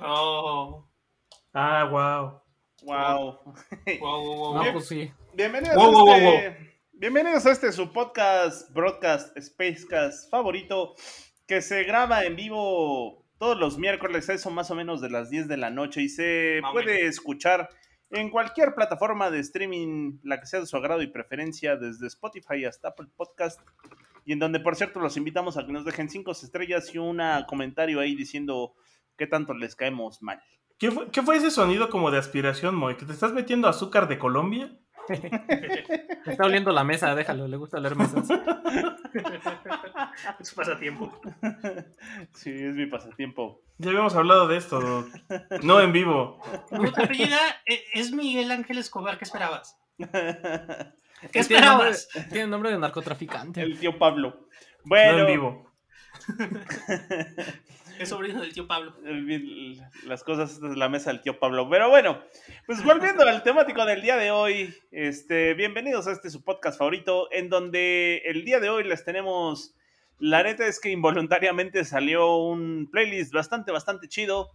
Oh. Ah, wow. Wow. Wow, wow, wow. No, Bien. pues sí. Bienvenidos, Wow, a wow, este, bienvenidos a este su podcast, broadcast, spacecast favorito que se graba en vivo todos los miércoles, eso más o menos de las 10 de la noche y se puede escuchar en cualquier plataforma de streaming, la que sea de su agrado y preferencia, desde Spotify hasta Apple Podcast. Y en donde, por cierto, los invitamos a que nos dejen cinco estrellas y un comentario ahí diciendo qué tanto les caemos mal. ¿Qué fue, qué fue ese sonido como de aspiración, Moy? ¿Que te estás metiendo azúcar de Colombia? Me está oliendo la mesa, déjalo, le gusta oler mesas. Es pasatiempo. Sí, es mi pasatiempo. Ya habíamos hablado de esto, Doc. No en vivo. Tu apellida e- es Miguel Ángel Escobar, ¿qué esperabas? ¿Qué Tiene nombre, esperabas? tiene nombre de narcotraficante. El tío Pablo. No Bueno, en vivo. Es sobrino del tío Pablo. el- las cosas de la mesa del tío Pablo. Pero bueno, pues volviendo al temático del día de hoy, este, bienvenidos a este su podcast favorito, en donde el día de hoy les tenemos, la neta es que involuntariamente salió un playlist bastante, bastante chido,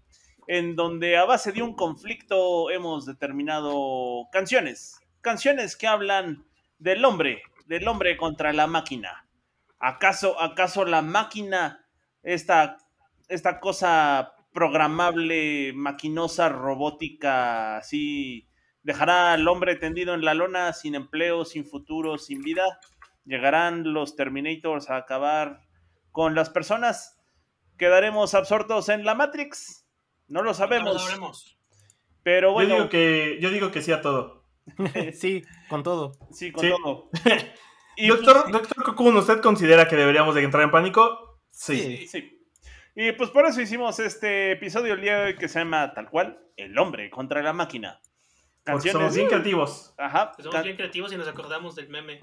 en donde a base de un conflicto hemos determinado canciones, canciones que hablan del hombre, del hombre contra la máquina. ¿Acaso, acaso la máquina, esta esta cosa programable, maquinosa, robótica, así, dejará al hombre tendido en la lona, sin empleo, sin futuro, sin vida. Llegarán los Terminators a acabar con las personas. Quedaremos absortos en la Matrix. No lo No sabemos. lo sabremos. Pero Yo bueno, digo que, yo digo que sí a todo. sí, con todo. sí, con Sí. todo. Y Doctor, pues, doctor Cocoon, ¿usted considera que deberíamos de entrar en pánico? Sí. Sí. Y pues por eso hicimos este episodio el día de hoy que se llama tal cual, El hombre contra la máquina. Porque somos bien creativos. Ajá. Pues somos bien creativos y nos acordamos del meme.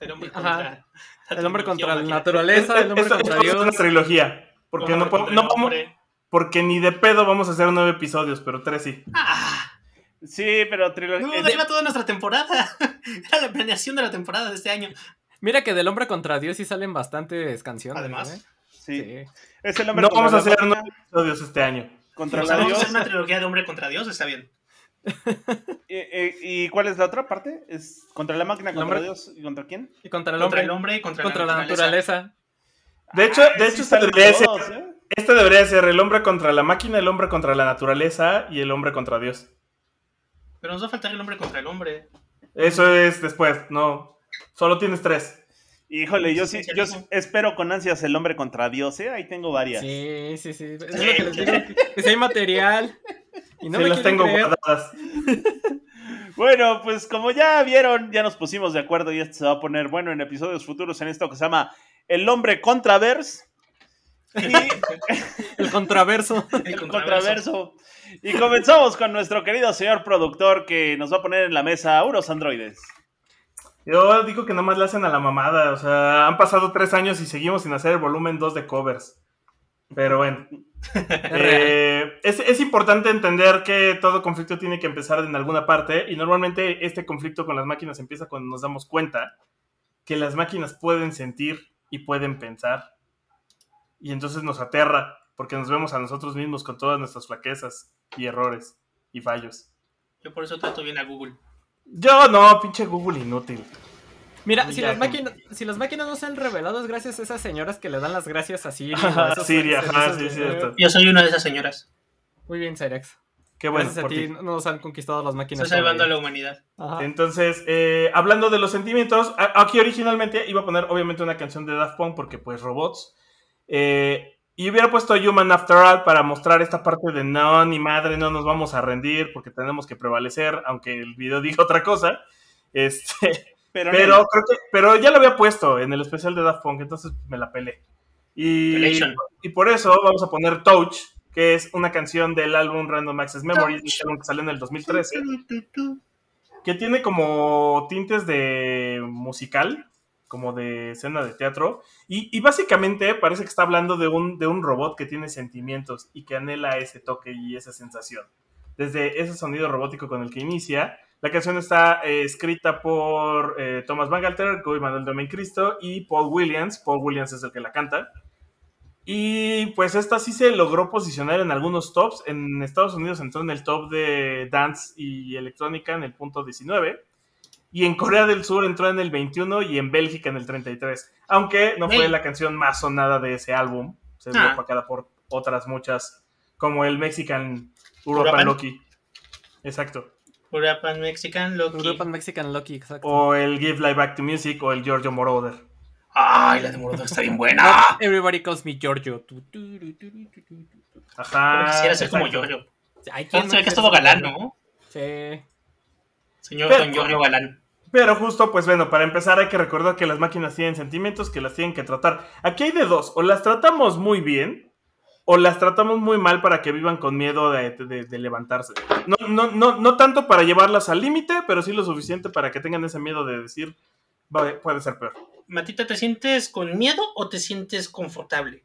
El hombre Ajá. contra. la El hombre contra la naturaleza, el hombre Esto- contra esto es una Dios. trilogía. Porque no, podemos- porque ni de pedo vamos a hacer nueve episodios, pero tres sí. ¡Ah! Sí, pero trilogía. No, de ahí va toda nuestra temporada. Era la planeación de la temporada de este año. Mira que del hombre contra Dios sí salen bastantes canciones. Además. ¿eh? Sí. Sí. Es el hombre No contra vamos a la hacer máquina, nueve episodios este año. contra la vamos a Dios. hacer una trilogía de hombre contra Dios, está bien. ¿Y, y- y cuál es la otra parte? ¿Es contra la máquina, contra hombre- Dios y contra quién? Y contra el Contra hombre. el hombre y contra, contra la la naturaleza. naturaleza. De hecho, de sí hecho este salen debería ser, ¿eh? este debería ser el hombre contra la máquina, el hombre contra la naturaleza y el hombre contra Dios. Pero nos va a faltar el hombre contra el hombre. Eso es después, no. Solo tienes tres. Híjole, yo sí, yo espero con ansias el hombre contra Dios, ¿eh? Ahí tengo varias. Sí, sí, sí. Es lo que les digo. Que, que si hay material. Y no sí, me las tengo creer. guardadas. Bueno, pues como ya vieron, ya nos pusimos de acuerdo y esto se va a poner bueno en episodios futuros en esto que se llama El hombre contraverse. Y El contraverso. El contraverso. Y comenzamos con nuestro querido señor productor que nos va a poner en la mesa unos androides. Yo digo que nada más le hacen a la mamada. O sea, han pasado tres años y seguimos sin hacer el volumen 2 de covers. Pero bueno. Eh, es, es importante entender que todo conflicto tiene que empezar en alguna parte y normalmente este conflicto con las máquinas empieza cuando nos damos cuenta que las máquinas pueden sentir y pueden pensar y entonces nos aterra porque nos vemos a nosotros mismos con todas nuestras flaquezas y errores y fallos. Yo por eso trato bien a Google. Yo no, pinche Google inútil. Mira, si las, máquinas, si las máquinas no se han revelado es gracias a esas señoras que le dan las gracias a Siri. a Siri, ajá, sí, cierto. Yo soy una de esas señoras. Muy bien, Cyrex. Qué bueno. gracias a ti ti. nos han conquistado las máquinas. Estoy salvando a la humanidad. Ajá. Entonces, eh, hablando de los sentimientos, aquí originalmente iba a poner obviamente una canción de Daft Punk porque pues robots. Eh, y hubiera puesto Human After All para mostrar esta parte de no, ni madre, no nos vamos a rendir porque tenemos que prevalecer, aunque el video diga otra cosa. Este, Pero, pero, creo que, pero ya lo había puesto en el especial de Daft Punk, entonces me la pelé. Y, y por eso vamos a poner Touch que es una canción del álbum Random Access Memories, este que salió en el 2013, que tiene como tintes de musical, como de escena de teatro, y, y básicamente parece que está hablando de un, de un robot que tiene sentimientos y que anhela ese toque y esa sensación. Desde ese sonido robótico con el que inicia, la canción está eh, escrita por eh, Thomas Bangalter, Guy Manuel Domen Cristo y Paul Williams. Paul Williams es el que la canta. Y pues esta sí se logró posicionar en algunos tops. En Estados Unidos entró en el top de dance y electrónica en el punto 19. Y en Corea del Sur entró en el 21 y en Bélgica en el 33. Aunque no fue la canción más sonada de ese álbum. Se vio Ah. opacada por otras muchas, como el Mexican European European. Loki. Exacto. Urapan Mexican Loki. European Mexican Loki, exacto. O el Give Life Back to Music o el Giorgio Moroder. Ay, la de Moroder está bien buena. Everybody calls me Giorgio. Ajá. Pero quisiera ser como. Giorgio. Ay, ¿quién Se ve no que es todo galán? ¿no? Sí. Señor Pero- Don Giorgio Galán. Pero justo, pues bueno, para empezar hay que recordar que las máquinas tienen sentimientos que las tienen que tratar. Aquí hay de dos, o las tratamos muy bien, o las tratamos muy mal para que vivan con miedo de, de- de levantarse. No, no, no, no tanto para llevarlas al límite, pero sí lo suficiente para que tengan ese miedo de decir, "Va- puede ser peor. Matita, ¿te sientes con miedo o te sientes confortable?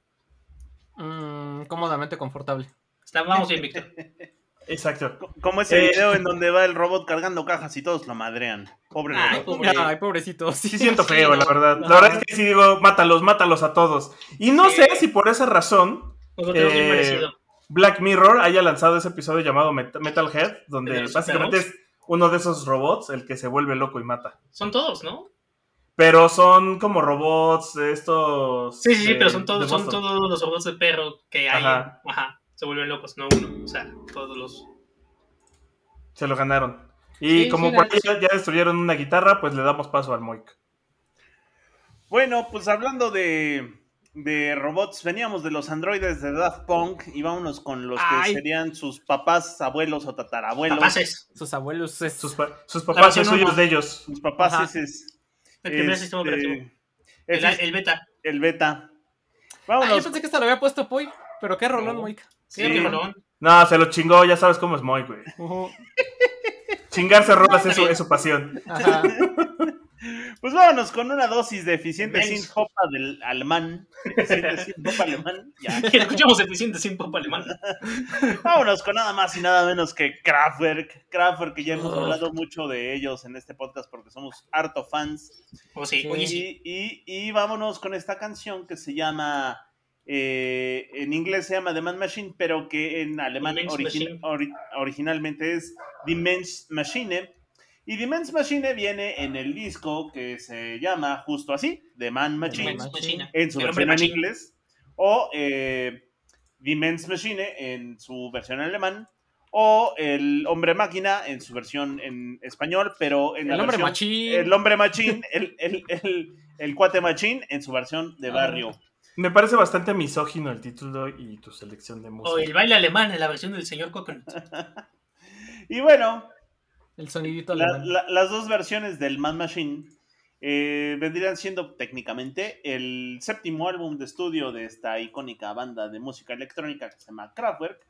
Mm, cómodamente confortable. Está, vamos bien, Víctor. Exacto. Co- Como ese Eh. video en donde va el robot cargando cajas y todos lo madrean. Pobre Ay, robot. pobre. Ay, pobrecito. Sí, Sí siento Sí, feo, la verdad. No. La verdad es que sí digo, mátalos, mátalos a todos. Y no Sí. sé si por esa razón Eh. Black Mirror haya lanzado ese episodio llamado Met- Metalhead, donde ¿De los básicamente es uno de esos robots el que se vuelve loco y mata. Son todos, ¿no? Pero son como robots estos... Sí, sí, sí, pero son todos, son todos los robots de perro que hay. Ajá. Ajá. Se vuelven locos, no uno. O sea, todos los. Se lo ganaron. Y Sí, como sí, por la- ahí ya, ya destruyeron una guitarra, pues le damos paso al Moik. Bueno, pues hablando de, de robots, veníamos de los androides de Daft Punk y vámonos con los Ay. que serían sus papás, abuelos o tatarabuelos. Papaces. Sus abuelos es... Sus, pa- sus papás son suyos de ellos. Sus papás es... El primer este, sistema operativo. el, El, el beta. el beta. Ah, yo Vámonos. pensé que esta lo había puesto Puy. Pero qué rolón, No. Moik. Sí, Sí. No, se lo chingó, ya sabes cómo es Moik, güey. Ujú. Chingarse rolas es es su pasión. Ajá. Pues vámonos con una dosis de eficiente sin hopa del alemán. Eficiente sin hopa alemán. Ya. Escuchamos eficiente sin pop alemán. Vámonos con nada más y nada menos que Kraftwerk. Kraftwerk, que ya hemos hablado mucho de ellos en este podcast porque somos harto fans. O sí, y- y vámonos con esta canción que se llama, eh, en inglés se llama The Man Machine, pero que en alemán ori- originalmente es The Men's Machine. Y The Men's Machine viene en el disco que se llama justo así, The Man Machine, en su El versión en inglés, o eh, The Men's Machine en su versión en alemán, o El Hombre Máquina en su versión en español, pero en El la hombre versión- machín. el hombre machín, el, el, el, el cuate machín en su versión de Ah. barrio. Me parece bastante misógino el título y tu selección de música. O el baile alemán en la versión del señor Coconut. Y bueno, El sonidito la- alemán. la- las dos versiones del Man Machine eh, vendrían siendo técnicamente el séptimo álbum de estudio de esta icónica banda de música electrónica que se llama Kraftwerk.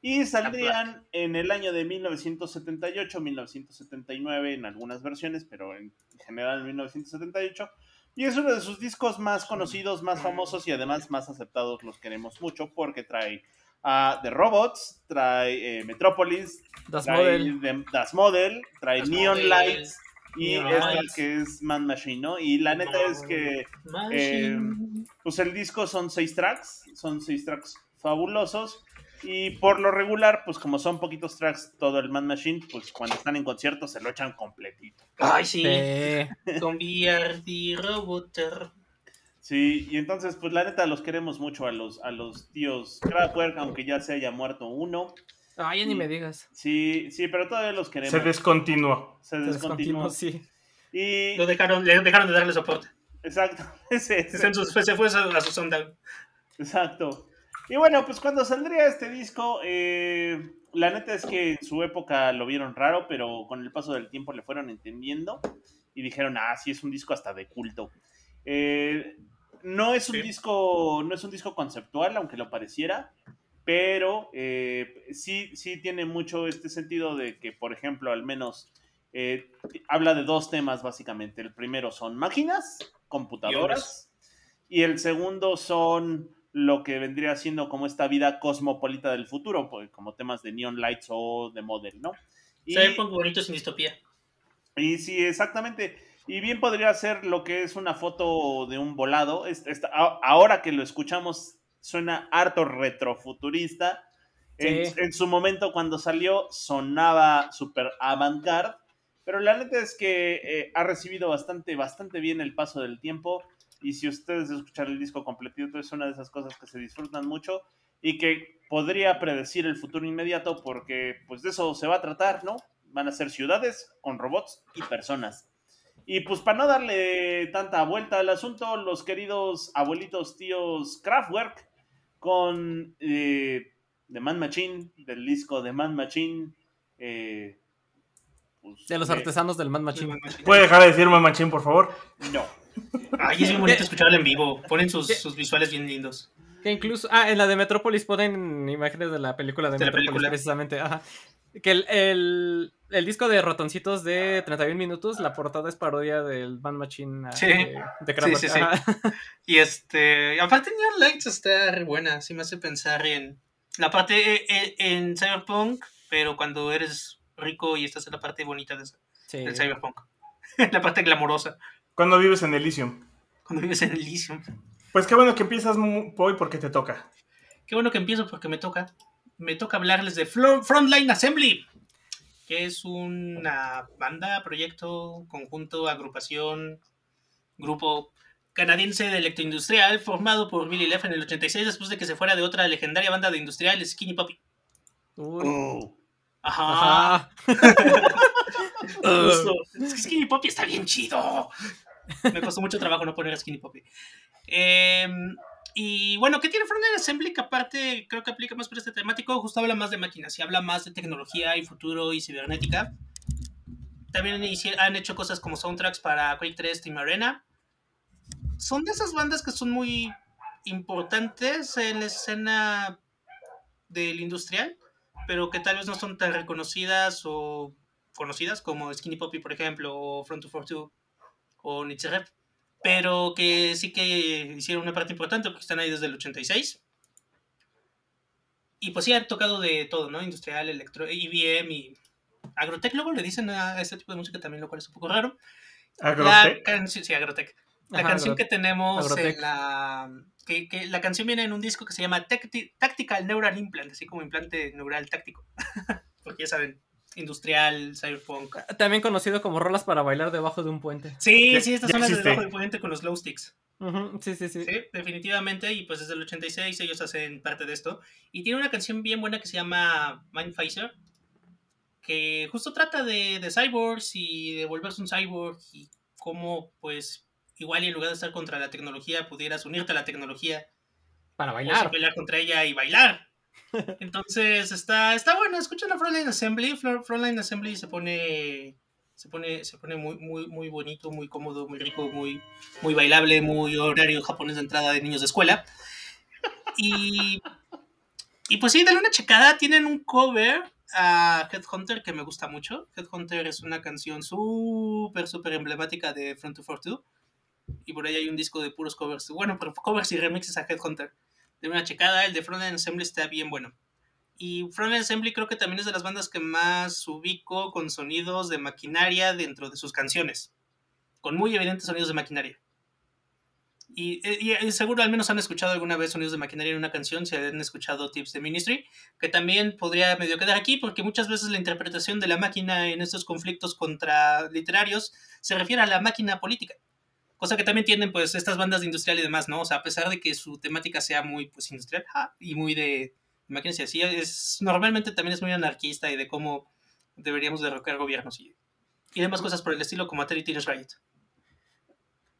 Y saldrían en el año de 1978, 1979 en algunas versiones, pero en general en 1978. Y es uno de sus discos más conocidos, más famosos y además más aceptados. Los queremos mucho porque trae a The Robots, trae eh, Metropolis, Das trae Model. de- Das Model, trae Das Neon Model, Lights y Neon esta Lights. que es Man Machine, ¿no? Y la neta es que Machine. pues el disco son seis tracks, son seis tracks fabulosos. Y por lo regular, pues como son poquitos tracks, todo el Man Machine, pues cuando están en concierto se lo echan completito. Ay, sí. Sí. Con VRD Roboter. Sí, y entonces, pues la neta los queremos mucho a los, a los tíos Kraftwerk, aunque ya se haya muerto uno. Ay, ya ni me digas. Sí, sí, pero todavía los queremos. Se descontinuó. Se Se descontinuó. sí. Y, Lo dejaron, le dejaron de darle soporte. exacto, ese, se fue a su sundown. Exacto. Y bueno, pues cuando saldría este disco, eh, la neta es que en su época lo vieron raro, pero con el paso del tiempo le fueron entendiendo y dijeron, ah, sí, es un disco hasta de culto. Eh, no es un Sí. disco, no es un disco conceptual, aunque lo pareciera, pero eh, sí, sí tiene mucho este sentido de que, por ejemplo, al menos eh, habla de dos temas básicamente. El primero son máquinas, computadoras, y el segundo son lo que vendría siendo como esta vida cosmopolita del futuro, pues, como temas de Neon Lights o de Model, ¿no? Y, Cyberpunk bonito sin distopía. y sí, exactamente. Y bien podría ser lo que es una foto de un volado. Esta- ahora que lo escuchamos, suena harto retrofuturista. En, Sí. en su momento, cuando salió, sonaba super avant-garde. Pero la neta es que eh, ha recibido bastante, bastante bien el paso del tiempo. Y si ustedes escuchan el disco completito, es una de esas cosas que se disfrutan mucho y que podría predecir el futuro inmediato porque pues de eso se va a tratar, ¿no? Van a ser ciudades con robots y personas. Y pues para no darle tanta vuelta al asunto, los queridos abuelitos tíos Kraftwerk con eh, The Man Machine, del disco The Man Machine. eh, pues, De los eh, artesanos del Man Machine. ¿Puede dejar de decir mamachín, por favor? No. Ay, es bien bonito escucharlo en vivo. Ponen sus, sus visuales bien lindos. Que incluso, ah, en la de Metrópolis ponen imágenes de la película de, De Metrópolis, película. precisamente. Ajá. Que el, el, el disco de ratoncitos de 31 minutos, la portada es parodia del Man Machine ah, Sí. de, de Kraftwerk. Sí, sí. Y este, aparte Neon Lights está re buena, sí me hace pensar en la parte eh, eh, en Cyberpunk, pero cuando eres rico y estás en la parte bonita de, del Cyberpunk. la parte glamorosa, Cuando vives en Elysium. cuando vives en Elysium. Pues qué bueno que empiezas hoy porque te toca. Qué bueno que empiezo porque me toca. Me toca hablarles de Frontline Assembly, que es una banda, proyecto, conjunto, agrupación, grupo canadiense de electroindustrial formado por Billy Leff en el 86 después de que se fuera de otra legendaria banda de industrial, Skinny Puppy. Uy. Oh. Ajá. Ajá. Justo. Es que Skinny Puppy está bien chido. Me costó mucho trabajo no poner Skinny Puppy. Eh, y bueno, ¿qué tiene Frontend Assembly? Que aparte creo que aplica más para este temático. Justo habla más de máquinas y habla más de tecnología y futuro y cibernética. También han hecho cosas como soundtracks para Quake 3 Team Arena. Son de esas bandas que son muy importantes en la escena del industrial, pero que tal vez no son tan reconocidas o conocidas como Skinny Puppy, por ejemplo, o Front 242 o Nietzsche Rep, pero que sí que hicieron una parte importante porque están ahí desde el 86. Y pues sí, han tocado de todo, ¿no? Industrial, electro, IBM y Agrotech, luego le dicen a este tipo de música también, lo cual es un poco raro. La Agrotech. canción, sí, Agrotech. La Ajá, canción que tenemos en la... Que, que la canción viene en un disco que se llama Tacti- Tactical Neural Implant, así como implante neural táctico. Porque ya saben, industrial, cyberpunk. También conocido como rolas para bailar debajo de un puente. Sí, Ya- sí, estas son las de debajo del puente con los glow sticks. Sí, sí, sí. Sí, definitivamente. Y pues desde el 86 ellos hacen parte de esto. Y tiene una canción bien buena que se llama Mindphaser. Que justo trata de, de cyborgs y de volverse un cyborg. Y cómo, pues, igual y en lugar de estar contra la tecnología, pudieras unirte a la tecnología. Para O bailar. sí pelear contra ella y bailar. Entonces está, está bueno, escuchen la Frontline Assembly. Fro- Frontline Assembly se pone. Se pone, se pone muy, muy, muy bonito, muy cómodo, muy rico, muy, muy bailable, muy horario japonés de entrada de niños de escuela. Y, y pues sí, dale una checada. Tienen un cover a Headhunter que me gusta mucho. Headhunter es una canción súper, súper emblemática de Front 242. Y por ahí hay un disco de puros covers. Bueno, pero covers y remixes a Headhunter. De una checada, el de Frontend Assembly está bien bueno. Y Frontend Assembly creo que también es de las bandas que más ubico con sonidos de maquinaria dentro de sus canciones. Con muy evidentes sonidos de maquinaria. Y, y- y seguro al menos han escuchado alguna vez sonidos de maquinaria en una canción, si han escuchado Tips de Ministry, que también podría medio quedar aquí, porque muchas veces la interpretación de la máquina en estos conflictos contra literarios se refiere a la máquina política. Cosa que también tienen pues estas bandas de industrial y demás, ¿no? O sea, a pesar de que su temática sea muy pues industrial ja, y muy de y así, es, normalmente también es muy anarquista y de cómo deberíamos derrocar gobiernos y, y demás cosas por el estilo como Atari Teenage Riot.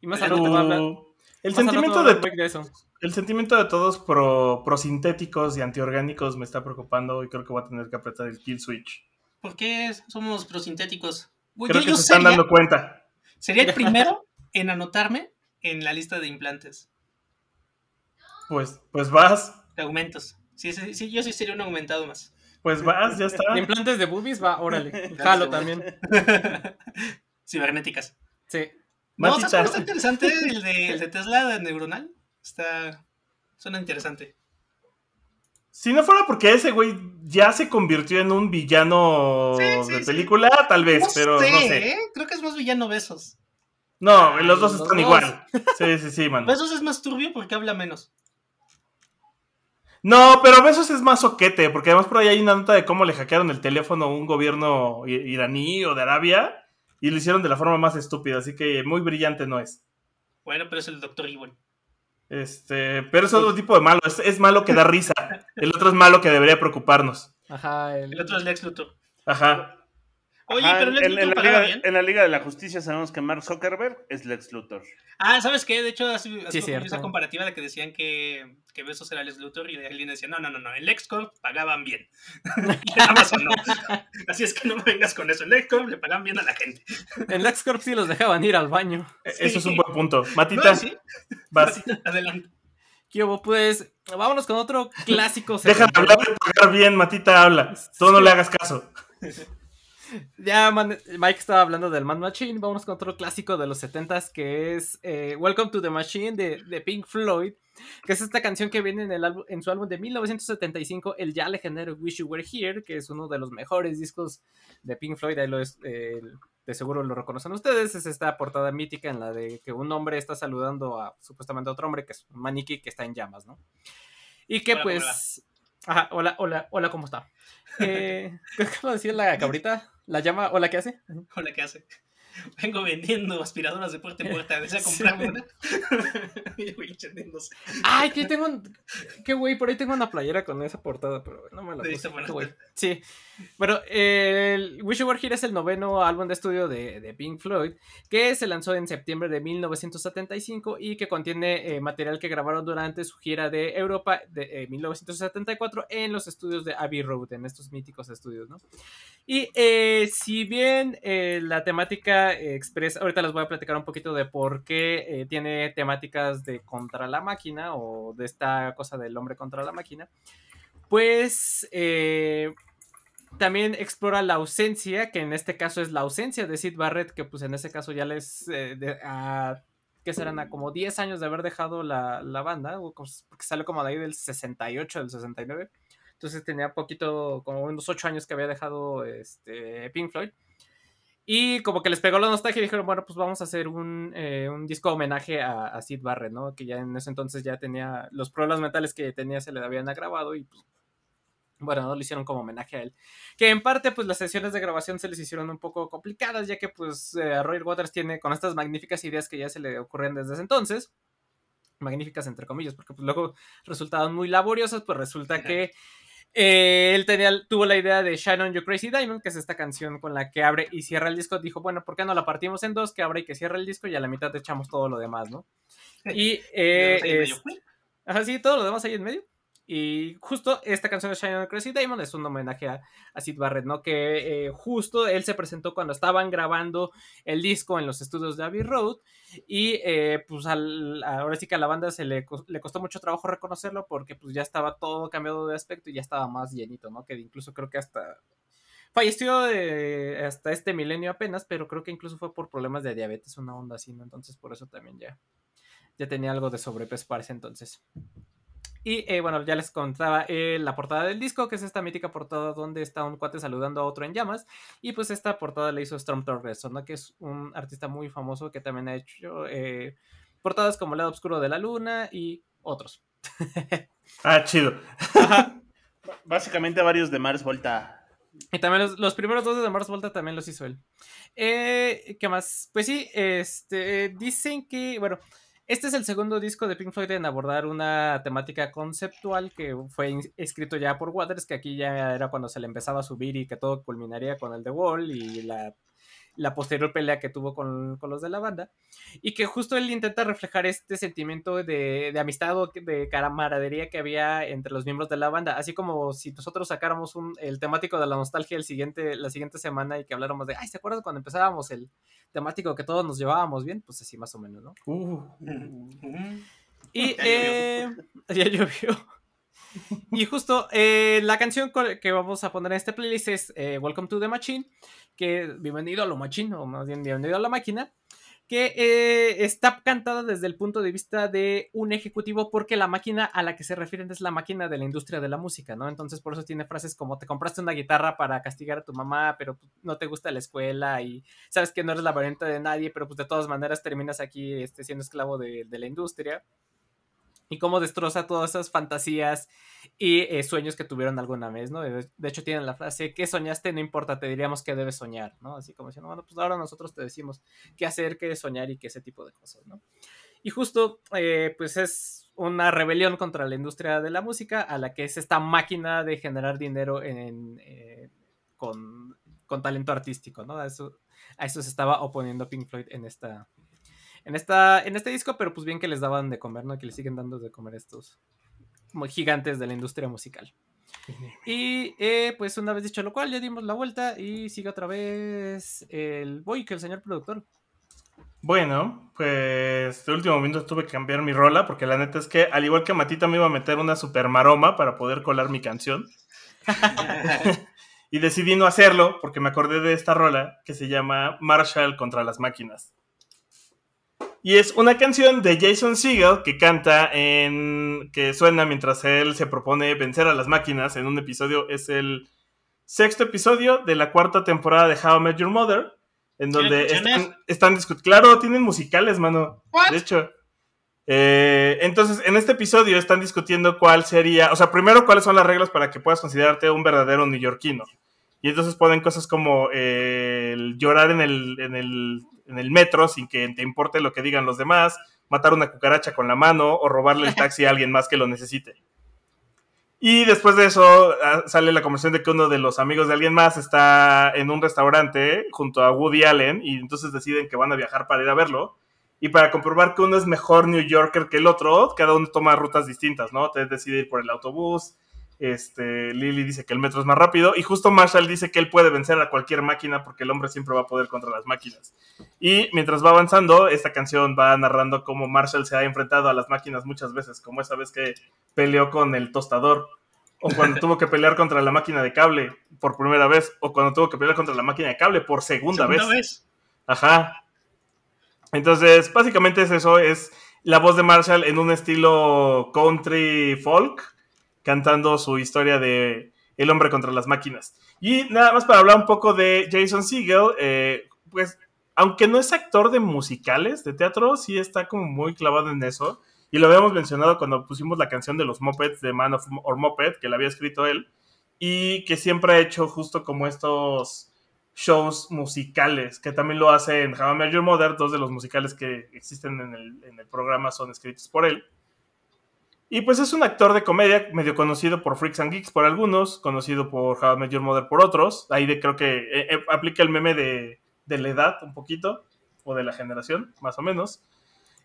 Y más va a hablar. Pero el más sentimiento de eso. el sentimiento de todos pro, prosintéticos y antiorgánicos me está preocupando y creo que voy a tener que apretar el kill switch. ¿Por qué somos prosintéticos? Creo yo- que yo se están dando cuenta. sería el primero en anotarme en la lista de implantes, Pues, pues vas. de aumentos. Sí, sí, sí, yo sí sería un aumentado más. Pues vas, ya está. Implantes de boobies, va, órale. Jalo también. Cibernéticas. Sí. No. ¿sabes cuál está interesante? El de, el de Tesla de neuronal. Está. Suena interesante. Si no fuera porque ese güey ya se convirtió en un villano Sí, sí, de sí. película, tal vez, No pero sé, no sé. ¿eh? Creo que es más villano Besos. No, los dos Los están dos. igual. Sí, sí, sí, man. Besos es más turbio porque habla menos. No, pero Besos es más soquete, porque además por ahí hay una nota de cómo le hackearon el teléfono a un gobierno iraní o de Arabia y lo hicieron de la forma más estúpida, así que muy brillante no es. Bueno, pero es el Doctor Evil. Este, pero es otro tipo de malo, es, es malo que da risa. El otro es malo que debería preocuparnos. Ajá, el- El otro es Lex Luthor. Ajá. Oye, Ajá, pero Lex en, en Luthor la pagaba Liga, bien. en la Liga de la Justicia sabemos que Mark Zuckerberg es Lex Luthor. Ah, ¿sabes qué? De hecho, hace, hace Sí, esa comparativa de que decían que, que Besos era Lex Luthor y alguien decía, no, no, no, no, en LexCorp pagaban bien. y en Amazon no. Así es que no me vengas con eso. En LexCorp le pagan bien a la gente. En LexCorp sí los dejaban ir al baño. E- Eso es un buen punto. No, Matita, sí, vas. adelante. ¿Qué hubo? Pues vámonos con otro clásico. Deja de hablar de pagar bien, Matita habla. Tú no le hagas caso. Ya man- Mike estaba hablando del Man Machine. Vámonos con otro clásico de los 70s que es eh, Welcome to the Machine de, de Pink Floyd. Que es esta canción que viene en, el álbum, en su álbum de 1975, el ya legendario Wish You Were Here, que es uno de los mejores discos de Pink Floyd. Ahí lo es, eh, de seguro lo reconocen ustedes. Es esta portada mítica en la de que un hombre está saludando a supuestamente a otro hombre, que es un maniquí que está en llamas, ¿no? Y que Hola, pues. Ajá, hola, hola, hola, ¿cómo está? Eh, ¿Cómo decía la cabrita? ¿La llama? ¿Hola qué hace? Hola, ¿qué hace? Vengo vendiendo aspiradoras de puerta en puerta. ¿Desea Sí. comprarme una? Y. Ay, que tengo un... Qué güey, por ahí tengo una playera con esa portada, pero no me la puse. güey. Sí. Bueno, el Wish You Were Here es el noveno álbum de estudio de, de Pink Floyd, que se lanzó en septiembre de 1975 y que contiene eh, material que grabaron durante su gira de Europa de eh, 1974 en los estudios de Abbey Road, en estos míticos estudios, ¿no? Y eh, si bien eh, la temática expresa, ahorita les voy a platicar un poquito de por qué eh, tiene temáticas de contra la máquina o de esta cosa del hombre contra la máquina, pues eh, también explora la ausencia, que en este caso es la ausencia de Sid Barrett, que pues en ese caso ya les... eh, que serán a como 10 años de haber dejado la, la banda, porque salió como de ahí del 68, del 69. Entonces tenía poquito, como unos 8 años que había dejado este, Pink Floyd. Y como que les pegó la nostalgia y dijeron, bueno, pues vamos a hacer un, eh, un disco homenaje a, a Sid Barrett, ¿no? Que ya en ese entonces ya tenía los problemas mentales que tenía, se le habían agravado y pues, bueno, no lo hicieron como homenaje a él. Que en parte, pues las sesiones de grabación se les hicieron un poco complicadas, ya que pues eh, Roger Waters tiene con estas magníficas ideas que ya se le ocurren desde ese entonces. Magníficas entre comillas, porque pues luego resultaban muy laboriosas, pues resulta que eh, él tenía, tuvo la idea de Shine on You Crazy Diamond, que es esta canción con la que abre y cierra el disco. Dijo, bueno, ¿por qué no la partimos en dos? Que abre y que cierra el disco y a la mitad echamos todo lo demás, ¿no? Y eh, todo lo demás ahí en medio. Y justo esta canción de Shine on Crazy Diamond es un homenaje a, Sid Barrett, ¿no? Que eh, justo él se presentó cuando estaban grabando el disco en los estudios de Abbey Road. Y eh, pues ahora sí que a la banda se le, le costó mucho trabajo reconocerlo porque pues ya estaba todo cambiado de aspecto y ya estaba más llenito, ¿no? Que incluso creo que hasta falleció hasta este milenio apenas, pero creo que incluso fue por problemas de diabetes, una onda así, ¿no? Entonces por eso también ya, ya tenía algo de sobrepeso para ese entonces. Y eh, bueno, ya les contaba eh, la portada del disco, que es esta mítica portada donde está un cuate saludando a otro en llamas. Y pues esta portada la hizo Storm Torres, ¿no? que es un artista muy famoso que también ha hecho eh, portadas como El lado oscuro de la luna y otros. Ah, chido. Básicamente varios de Mars Volta. Y también los, los primeros dos de Mars Volta también los hizo él. ¿Qué más? Pues sí, este, dicen que, bueno, este es el segundo disco de Pink Floyd en abordar una temática conceptual que fue escrito ya por Waters, que aquí ya era cuando se le empezaba a subir y que todo culminaría con el The Wall y la, la posterior pelea que tuvo con, con los de la banda. Y que justo él intenta reflejar este sentimiento de, de amistad o de camaradería que había entre los miembros de la banda, así como si nosotros sacáramos un, el temático de la nostalgia el siguiente, la siguiente semana y que habláramos de, ay, ¿se acuerdan cuando empezábamos el temático que todos nos llevábamos bien? Pues así más o menos, ¿no? Uh, Ujú. Y Ya eh, ya llovió. Y justo eh, la canción que vamos a poner en este playlist es eh, Welcome to the Machine, que bienvenido a lo machine, o más bien bienvenido a la máquina, que eh, está cantada desde el punto de vista de un ejecutivo porque la máquina a la que se refieren es la máquina de la industria de la música, ¿no? Entonces por eso tiene frases como te compraste una guitarra para castigar a tu mamá, pero no te gusta la escuela y sabes que no eres la variante de nadie, pero pues de todas maneras terminas aquí este, siendo esclavo de, de la industria y cómo destroza todas esas fantasías y eh, sueños que tuvieron alguna vez, ¿no? De, hecho, tienen la frase, ¿qué soñaste? No importa, te diríamos que debes soñar, ¿no? Así como diciendo, bueno, pues ahora nosotros te decimos qué hacer, qué soñar y qué ese tipo de cosas, ¿no? Y justo, eh, pues es una rebelión contra la industria de la música, a la que es esta máquina de generar dinero en, eh, con, con, talento artístico, ¿no? A eso, a eso se estaba oponiendo Pink Floyd en esta, en, esta, en este disco, pero pues bien que les daban de comer, ¿no? Que les siguen dando de comer estos gigantes de la industria musical. Y eh, pues una vez dicho lo cual, ya dimos la vuelta y sigue otra vez el Boy, que el señor productor. Bueno, pues de último momento tuve que cambiar mi rola porque la neta es que al igual que Matita me iba a meter una super maroma para poder colar mi canción. y decidí no hacerlo porque me acordé de esta rola que se llama Marshall contra las máquinas. Y es una canción de Jason Segel que canta en. que suena mientras él se propone vencer a las máquinas en un episodio. Es el sexto episodio de la cuarta temporada de How I Met Your Mother. En donde están, están discutiendo. Claro, tienen musicales, mano. De hecho. Eh, entonces, en este episodio están discutiendo cuál sería. O sea, primero, cuáles son las reglas para que puedas considerarte un verdadero neoyorquino. Y entonces ponen cosas como eh, el llorar en el, en el en el metro sin que te importe lo que digan los demás, matar una cucaracha con la mano o robarle el taxi a alguien más que lo necesite. Y después de eso ah, sale la conversación de que uno de los amigos de alguien más está en un restaurante junto a Woody Allen y entonces deciden que van a viajar para ir a verlo. Y para comprobar que uno es mejor New Yorker que el otro, cada uno toma rutas distintas, ¿no? Te decide ir por el autobús, este, Lily dice que el metro es más rápido y justo Marshall dice que él puede vencer a cualquier máquina porque el hombre siempre va a poder contra las máquinas. Y mientras va avanzando, esta canción va narrando cómo Marshall se ha enfrentado a las máquinas muchas veces, como esa vez que peleó con el tostador, o cuando tuvo que pelear contra la máquina de cable por primera vez, o cuando tuvo que pelear contra la máquina de cable por segunda, vez. vez. Ajá. Entonces, básicamente es eso, es la voz de Marshall en un estilo country folk cantando su historia de El hombre contra las máquinas. Y nada más para hablar un poco de Jason Segel, eh, pues aunque no es actor de musicales, de teatro, sí está como muy clavado en eso. Y lo habíamos mencionado cuando pusimos la canción de los Muppets de Man of or Muppet, que la había escrito él, y que siempre ha hecho justo como estos shows musicales, que también lo hace en How I Mother, dos de los musicales que existen en el, en el programa son escritos por él. Y pues es un actor de comedia medio conocido por Freaks and Geeks por algunos, conocido por How I Met Your Mother por otros. Ahí de, creo que eh, eh, aplica el meme de, la edad un poquito, o de la generación, más o menos.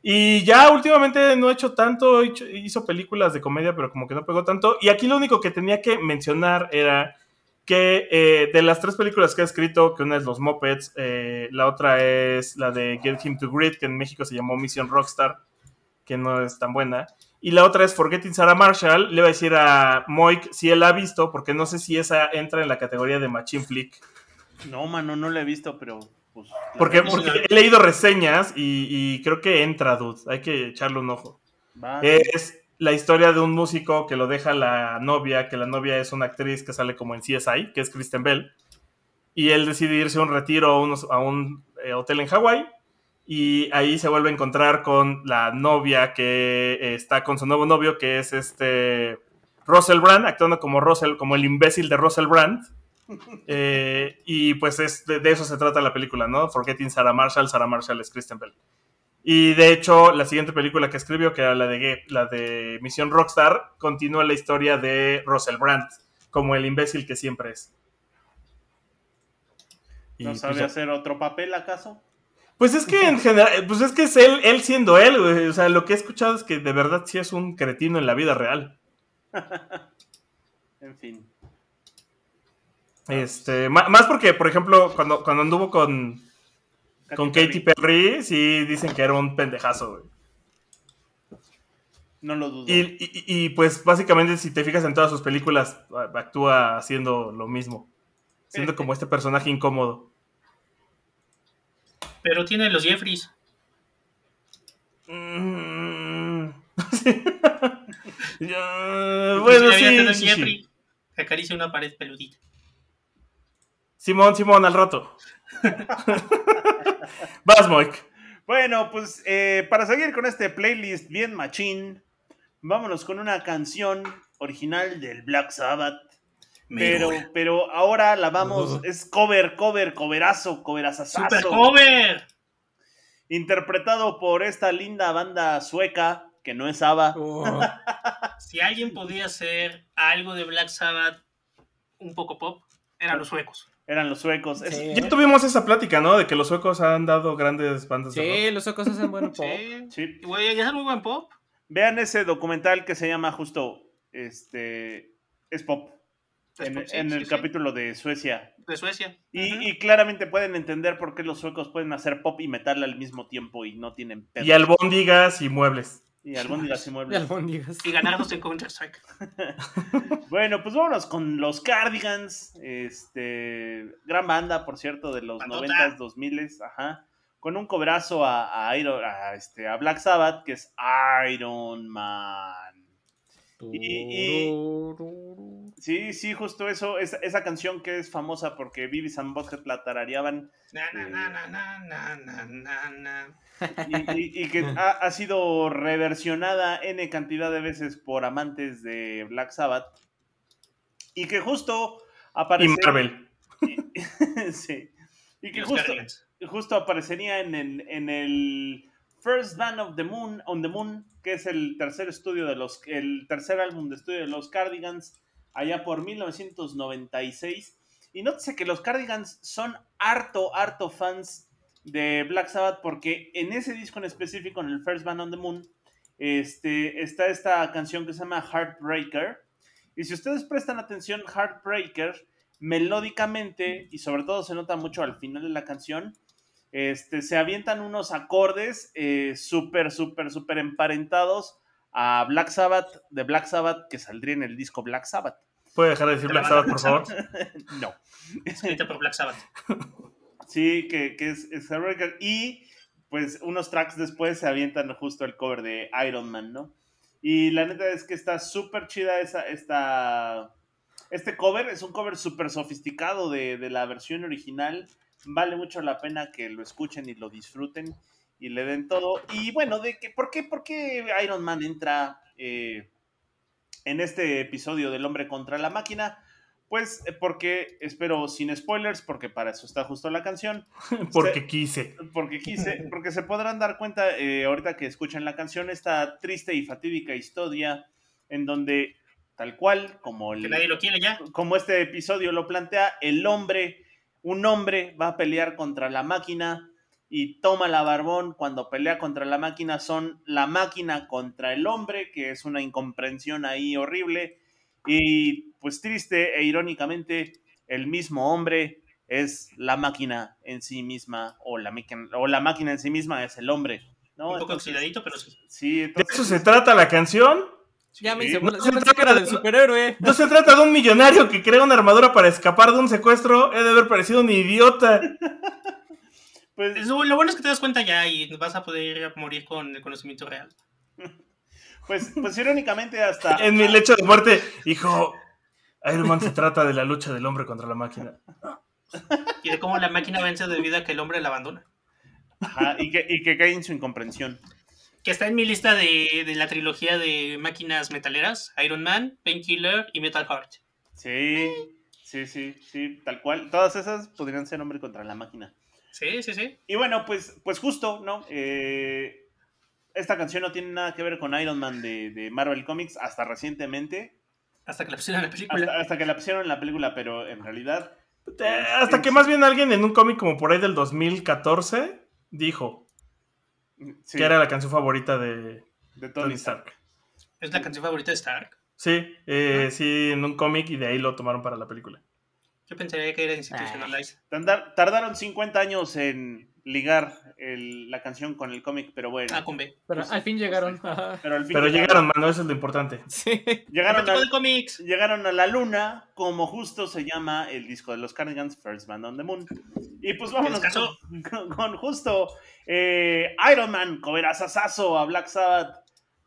Y ya últimamente no ha hecho tanto, hizo películas de comedia, pero como que no pegó tanto. Y aquí lo único que tenía que mencionar era que eh, de las tres películas que ha escrito, que una es Los Muppets, la otra es la de Get Him to Grid, que en México se llamó Mission Rockstar, que no es tan buena. Y la otra es Forgetting Sarah Marshall. Le voy a decir a Moik si él la ha visto, porque no sé si esa entra en la categoría de Machine Flick. No, mano, no la he visto, pero. Pues, porque, he leído reseñas y, creo que entra, dude. Hay que echarle un ojo. Es la historia de un músico que lo deja la novia, que la novia es una actriz que sale como en CSI, que es Kristen Bell. Y él decide irse a un retiro a, un eh, hotel en Hawái y ahí se vuelve a encontrar con la novia que está con su nuevo novio, que es este Russell Brand, actuando como Russell, como el imbécil de Russell Brand. Eh, y pues es de, eso se trata la película, ¿no? Forgetting Sarah Marshall, Sarah Marshall es Kristen Bell. Y de hecho, la siguiente película que escribió, que era la de, la de Misión Rockstar, continúa la historia de Russell Brand, como el imbécil que siempre es. ¿No pues, sabe hacer otro papel acaso? Pues es que en general, pues es que es él, él siendo él, güey. O sea, lo que he escuchado es que de verdad sí es un cretino en la vida real. en fin. Este, más porque, por ejemplo, cuando, cuando anduvo con, con Katy Perry. sí dicen que era un pendejazo, güey. No lo dudo. Y, y- y, pues básicamente si te fijas en todas sus películas, actúa haciendo lo mismo. Siendo como este personaje incómodo. Pero tiene los Jeffries. Mm. Ya, bueno, sí, sí, Jeffrey sí. que acaricia una pared peludita. Simón, Simón, al rato. Vas, Moik. Bueno, pues eh, para seguir con este playlist bien machín, vámonos con una canción original del Black Sabbath. Pero, pero ahora la vamos, es cover, cover, coverazo, coverazazazo. ¡Super cover! Interpretado por esta linda banda sueca, que no es ABBA. Oh, Si alguien podía hacer algo de Black Sabbath un poco pop, eran los suecos. Eran los suecos. Es-. Ya tuvimos esa plática, ¿no? De que los suecos han dado grandes bandas de Sí, rock. los suecos hacen buen pop. Sí. sí. Y, Güey, ya es muy buen pop. Vean ese documental que se llama justo, este, es pop, en, pop, sí, en sí, el sí. capítulo de Suecia. De Suecia. Y, y claramente pueden entender por qué los suecos pueden hacer pop y metal al mismo tiempo y no tienen pedo. Y albóndigas y muebles. Y albóndigas y Y muebles. albóndigas. Y ganarnos en Counter-Strike. Bueno, pues vámonos con los Cardigans. Este, gran banda, por cierto, de los Bandota. 90s, 2000s, ajá. Con un cobrazo a, a, Iron- a, este, a Black Sabbath, que es Iron Man. Y- Sí, sí, justo eso, esa, esa canción que es famosa porque Vivi and Butthead la tarareaban. Eh, y, que ha, ha, sido reversionada N cantidad de veces por amantes de Black Sabbath. Y que justo aparece. Y Marvel. sí. Y que justo, justo, aparecería en el, en el First Band of the Moon, on the Moon, que es el tercer estudio de los, el tercer álbum de estudio de los Cardigans allá por 1996. Y nótese que los Cardigans son harto, harto fans de Black Sabbath, porque en ese disco en específico, en el First Band on the Moon, este, está esta canción que se llama Heartbreaker. Y si ustedes prestan atención, Heartbreaker, melódicamente, y sobre todo se nota mucho al final de la canción, este, se avientan unos acordes eh, súper, súper, súper emparentados a Black Sabbath, de Black Sabbath, que saldría en el disco Black Sabbath. ¿Puede dejar de decir De la Black Sabbath, por Black favor? No. Escrita por Black Sabbath. Sí, que, que es, es. Y pues unos tracks después se avientan justo el cover de Iron Man, ¿no? Y la neta es que está súper chida esa, esta, este cover. Es un cover súper sofisticado de, de la versión original. Vale mucho la pena que lo escuchen y lo disfruten y le den todo. Y bueno, de que, ¿por, qué, ¿por qué Iron Man entra eh, en este episodio del hombre contra la máquina? Pues eh, porque, espero sin spoilers, porque para eso está justo la canción Porque quise. porque quise, porque se podrán dar cuenta eh, ahorita que escuchan la canción, esta triste y fatídica historia en donde, tal cual, como, el, nadie lo quiere ya. como este episodio lo plantea, el hombre, un hombre va a pelear contra la máquina y toma la barbón cuando pelea contra la máquina son la máquina contra el hombre, que es una incomprensión ahí horrible y pues triste e irónicamente el mismo hombre es la máquina en sí misma o la, máquina- o la máquina en sí misma es el hombre. ¿no? Un poco Entonces, oxidadito, pero sí. sí, ¿De eso se trata la canción? Ya me Sí. hice bola. No, del superhéroe. No se trata de un millonario que crea una armadura para escapar de un secuestro. He de haber parecido un idiota. pues, lo bueno es que te das cuenta ya y vas a poder ir a morir con el conocimiento real. pues, pues irónicamente hasta... En mi lecho de muerte, hijo. Iron Man se trata de la lucha del hombre contra la máquina. Y de cómo la máquina vence debido a que el hombre la abandona. Ajá, y, que, y que cae en su incomprensión. Que está en mi lista de, de la trilogía de máquinas metaleras: Iron Man, Painkiller y Metal Heart. Sí, sí, sí, sí, tal cual. Todas esas podrían ser hombre contra la máquina. Sí, sí, sí. Y bueno, pues, pues justo, ¿no? Eh, esta canción no tiene nada que ver con Iron Man de, de Marvel Comics hasta recientemente, Hasta que la pusieron en la película. hasta, hasta que la pusieron en la película, pero en realidad... Eh, Hasta que más bien alguien en un cómic como por ahí del 2014 dijo Sí, que era la canción favorita de de Tony Tony Stark. Stark. Es la canción favorita de Stark. Sí, eh, sí, en un cómic y de ahí lo tomaron para la película. Yo pensaría que era institucionalized. Tardar- tardaron 50 años en ligar el- la canción con el cómic, pero bueno. Ah, con B. Pero al fin llegaron. Ajá. Pero al fin Pero llegaron, mano, eso es lo importante. Sí. llegaron, a, de cómics. llegaron a la luna, como justo se llama el disco de los Cardigans, First Band on the Moon. Y pues vámonos Descansó. con, con justo eh, Iron Man, coberazazazo a Black Sabbath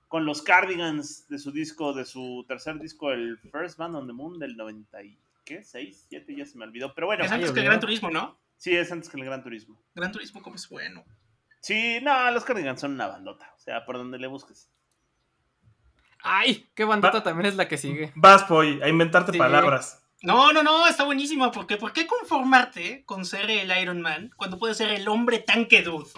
con los Cardigans de su disco, de su tercer disco, el First Band on the Moon del 90 y, ¿qué? 6, 7, ya se me olvidó. Pero bueno, Es antes que el. Gran Turismo, ¿no? sí, es antes que el Gran Turismo. Gran Turismo como es bueno. Sí, no, los Cardigans son una bandota, o sea, por donde le busques. Ay, qué bandota Va- también es la que sigue. Vas, Poy, a inventarte Sí. palabras. No, no, no, está buenísimo. Porque ¿por qué conformarte con ser el Iron Man cuando puedes ser el hombre tanque, dude?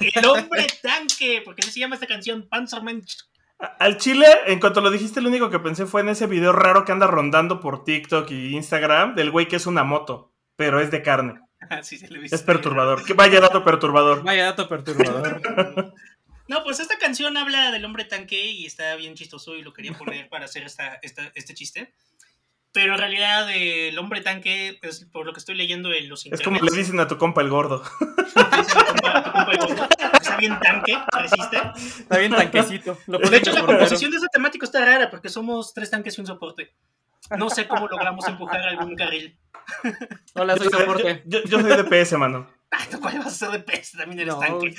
El hombre tanque, porque así se llama esta canción, Panzermensch. Al chile, en cuanto lo dijiste, lo único que pensé fue en ese video raro que anda rondando por TikTok y Instagram del güey que es una moto, pero es de carne. Ah, sí, se le. Es perturbador. Que vaya dato perturbador. Vaya dato perturbador. No, pues esta canción habla del hombre tanque y está bien chistoso y lo quería poner para hacer esta, esta- este chiste. Pero en realidad el hombre tanque, pues, por lo que estoy leyendo en los Es como le dicen a tu compa el gordo. dice mi compa- tu compa el gordo, está bien tanque, resiste. Está bien tanquecito. Lo De hecho, la composición de este temático está rara porque somos tres tanques y un soporte. No sé cómo logramos empujar algún carril. Hola, soy Yo soporte. yo- yo soy DPS, mano. Ah, ¿tú cuál vas a ser de pez? También eres No. tanque.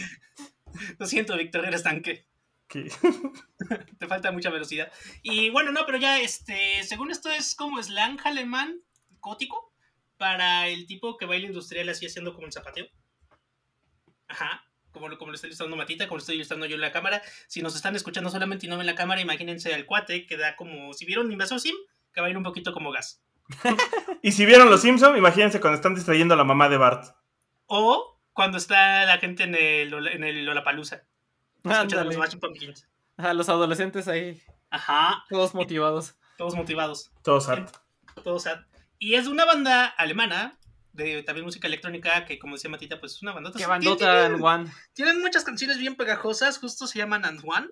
Lo siento, Víctor, eres tanque. Te falta mucha velocidad. Y bueno, no, pero ya, este, según esto es como slang alemán gótico para el tipo que baila industrial así haciendo como el zapateo. Ajá. Como lo, como lo está ilustrando Matita, como lo estoy ilustrando yo en la cámara. Si nos están escuchando solamente y no ven la cámara, imagínense al cuate que da como, si vieron Invasor Sim, que baila un poquito como gas. Y si vieron los Simpson, imagínense cuando están distrayendo a la mamá de Bart. O cuando está la gente en el, en el Lollapalooza. Escuchando Ándale. los Smashing Pumpkins. A los adolescentes ahí, Ajá, todos motivados. todos motivados. Todos sad. Todo sad. Y es de una banda alemana, de también música electrónica, que como decía Matita, pues es una bandota. Qué bandota en Tienen, One. tienen muchas canciones bien pegajosas, justo se llaman And One.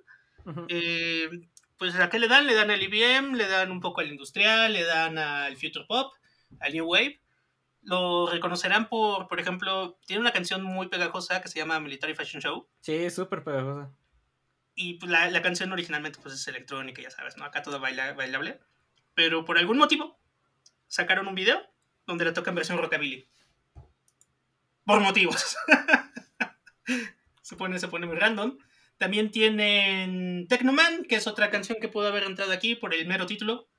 Eh, pues a qué le dan? Le dan al IBM, le dan un poco al industrial, le dan al future pop, al new wave. Lo reconocerán por, por ejemplo, tiene una canción muy pegajosa que se llama Military Fashion Show. Sí, súper pegajosa. Y pues, la, la canción originalmente pues es electrónica, ya sabes, ¿no? Acá todo baila, bailable. Pero por algún motivo sacaron un video donde la tocan versión rockabilly. Por motivos. se, pone, se pone muy random. También tienen Technoman, que es otra canción que pudo haber entrado aquí por el mero título.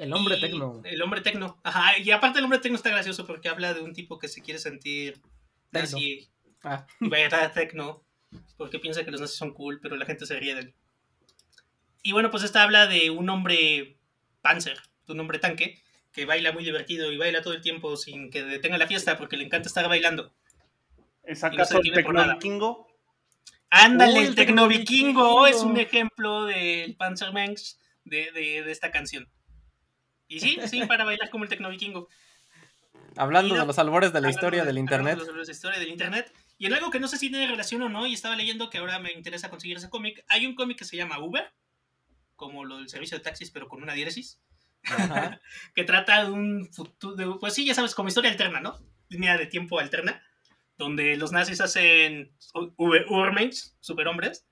El hombre Y- tecno. El hombre tecno. Ajá, y aparte el hombre tecno está gracioso porque habla de un tipo que se quiere sentir Tecno. nazi Ah, y bailar tecno porque piensa que los nazis son cool, pero la gente se ríe de él. Y bueno, pues esta habla de un hombre panzer, de un hombre tanque, que baila muy divertido y baila todo el tiempo sin que detenga la fiesta porque le encanta estar bailando. ¿Es no acaso el. Tecnovikingo? Ándale, Uy, el Tecnovikingo Tecnovikingo. es un ejemplo del Panzermensch de, de, de esta canción. Y sí, sí, para bailar como el Tecnovikingo. hablando Y de no- los albores de la historia de- del hablando internet. de los- de la historia del internet. Y en algo que no sé si tiene relación o no, y estaba leyendo que ahora me interesa conseguir ese cómic. Hay un cómic que se llama Uber, como lo del servicio de taxis, pero con una diéresis, que trata de un futuro, pues sí, ya sabes, como historia alterna, ¿no? Línea de tiempo alterna, donde los nazis hacen Uber, Ubermensch, superhombres,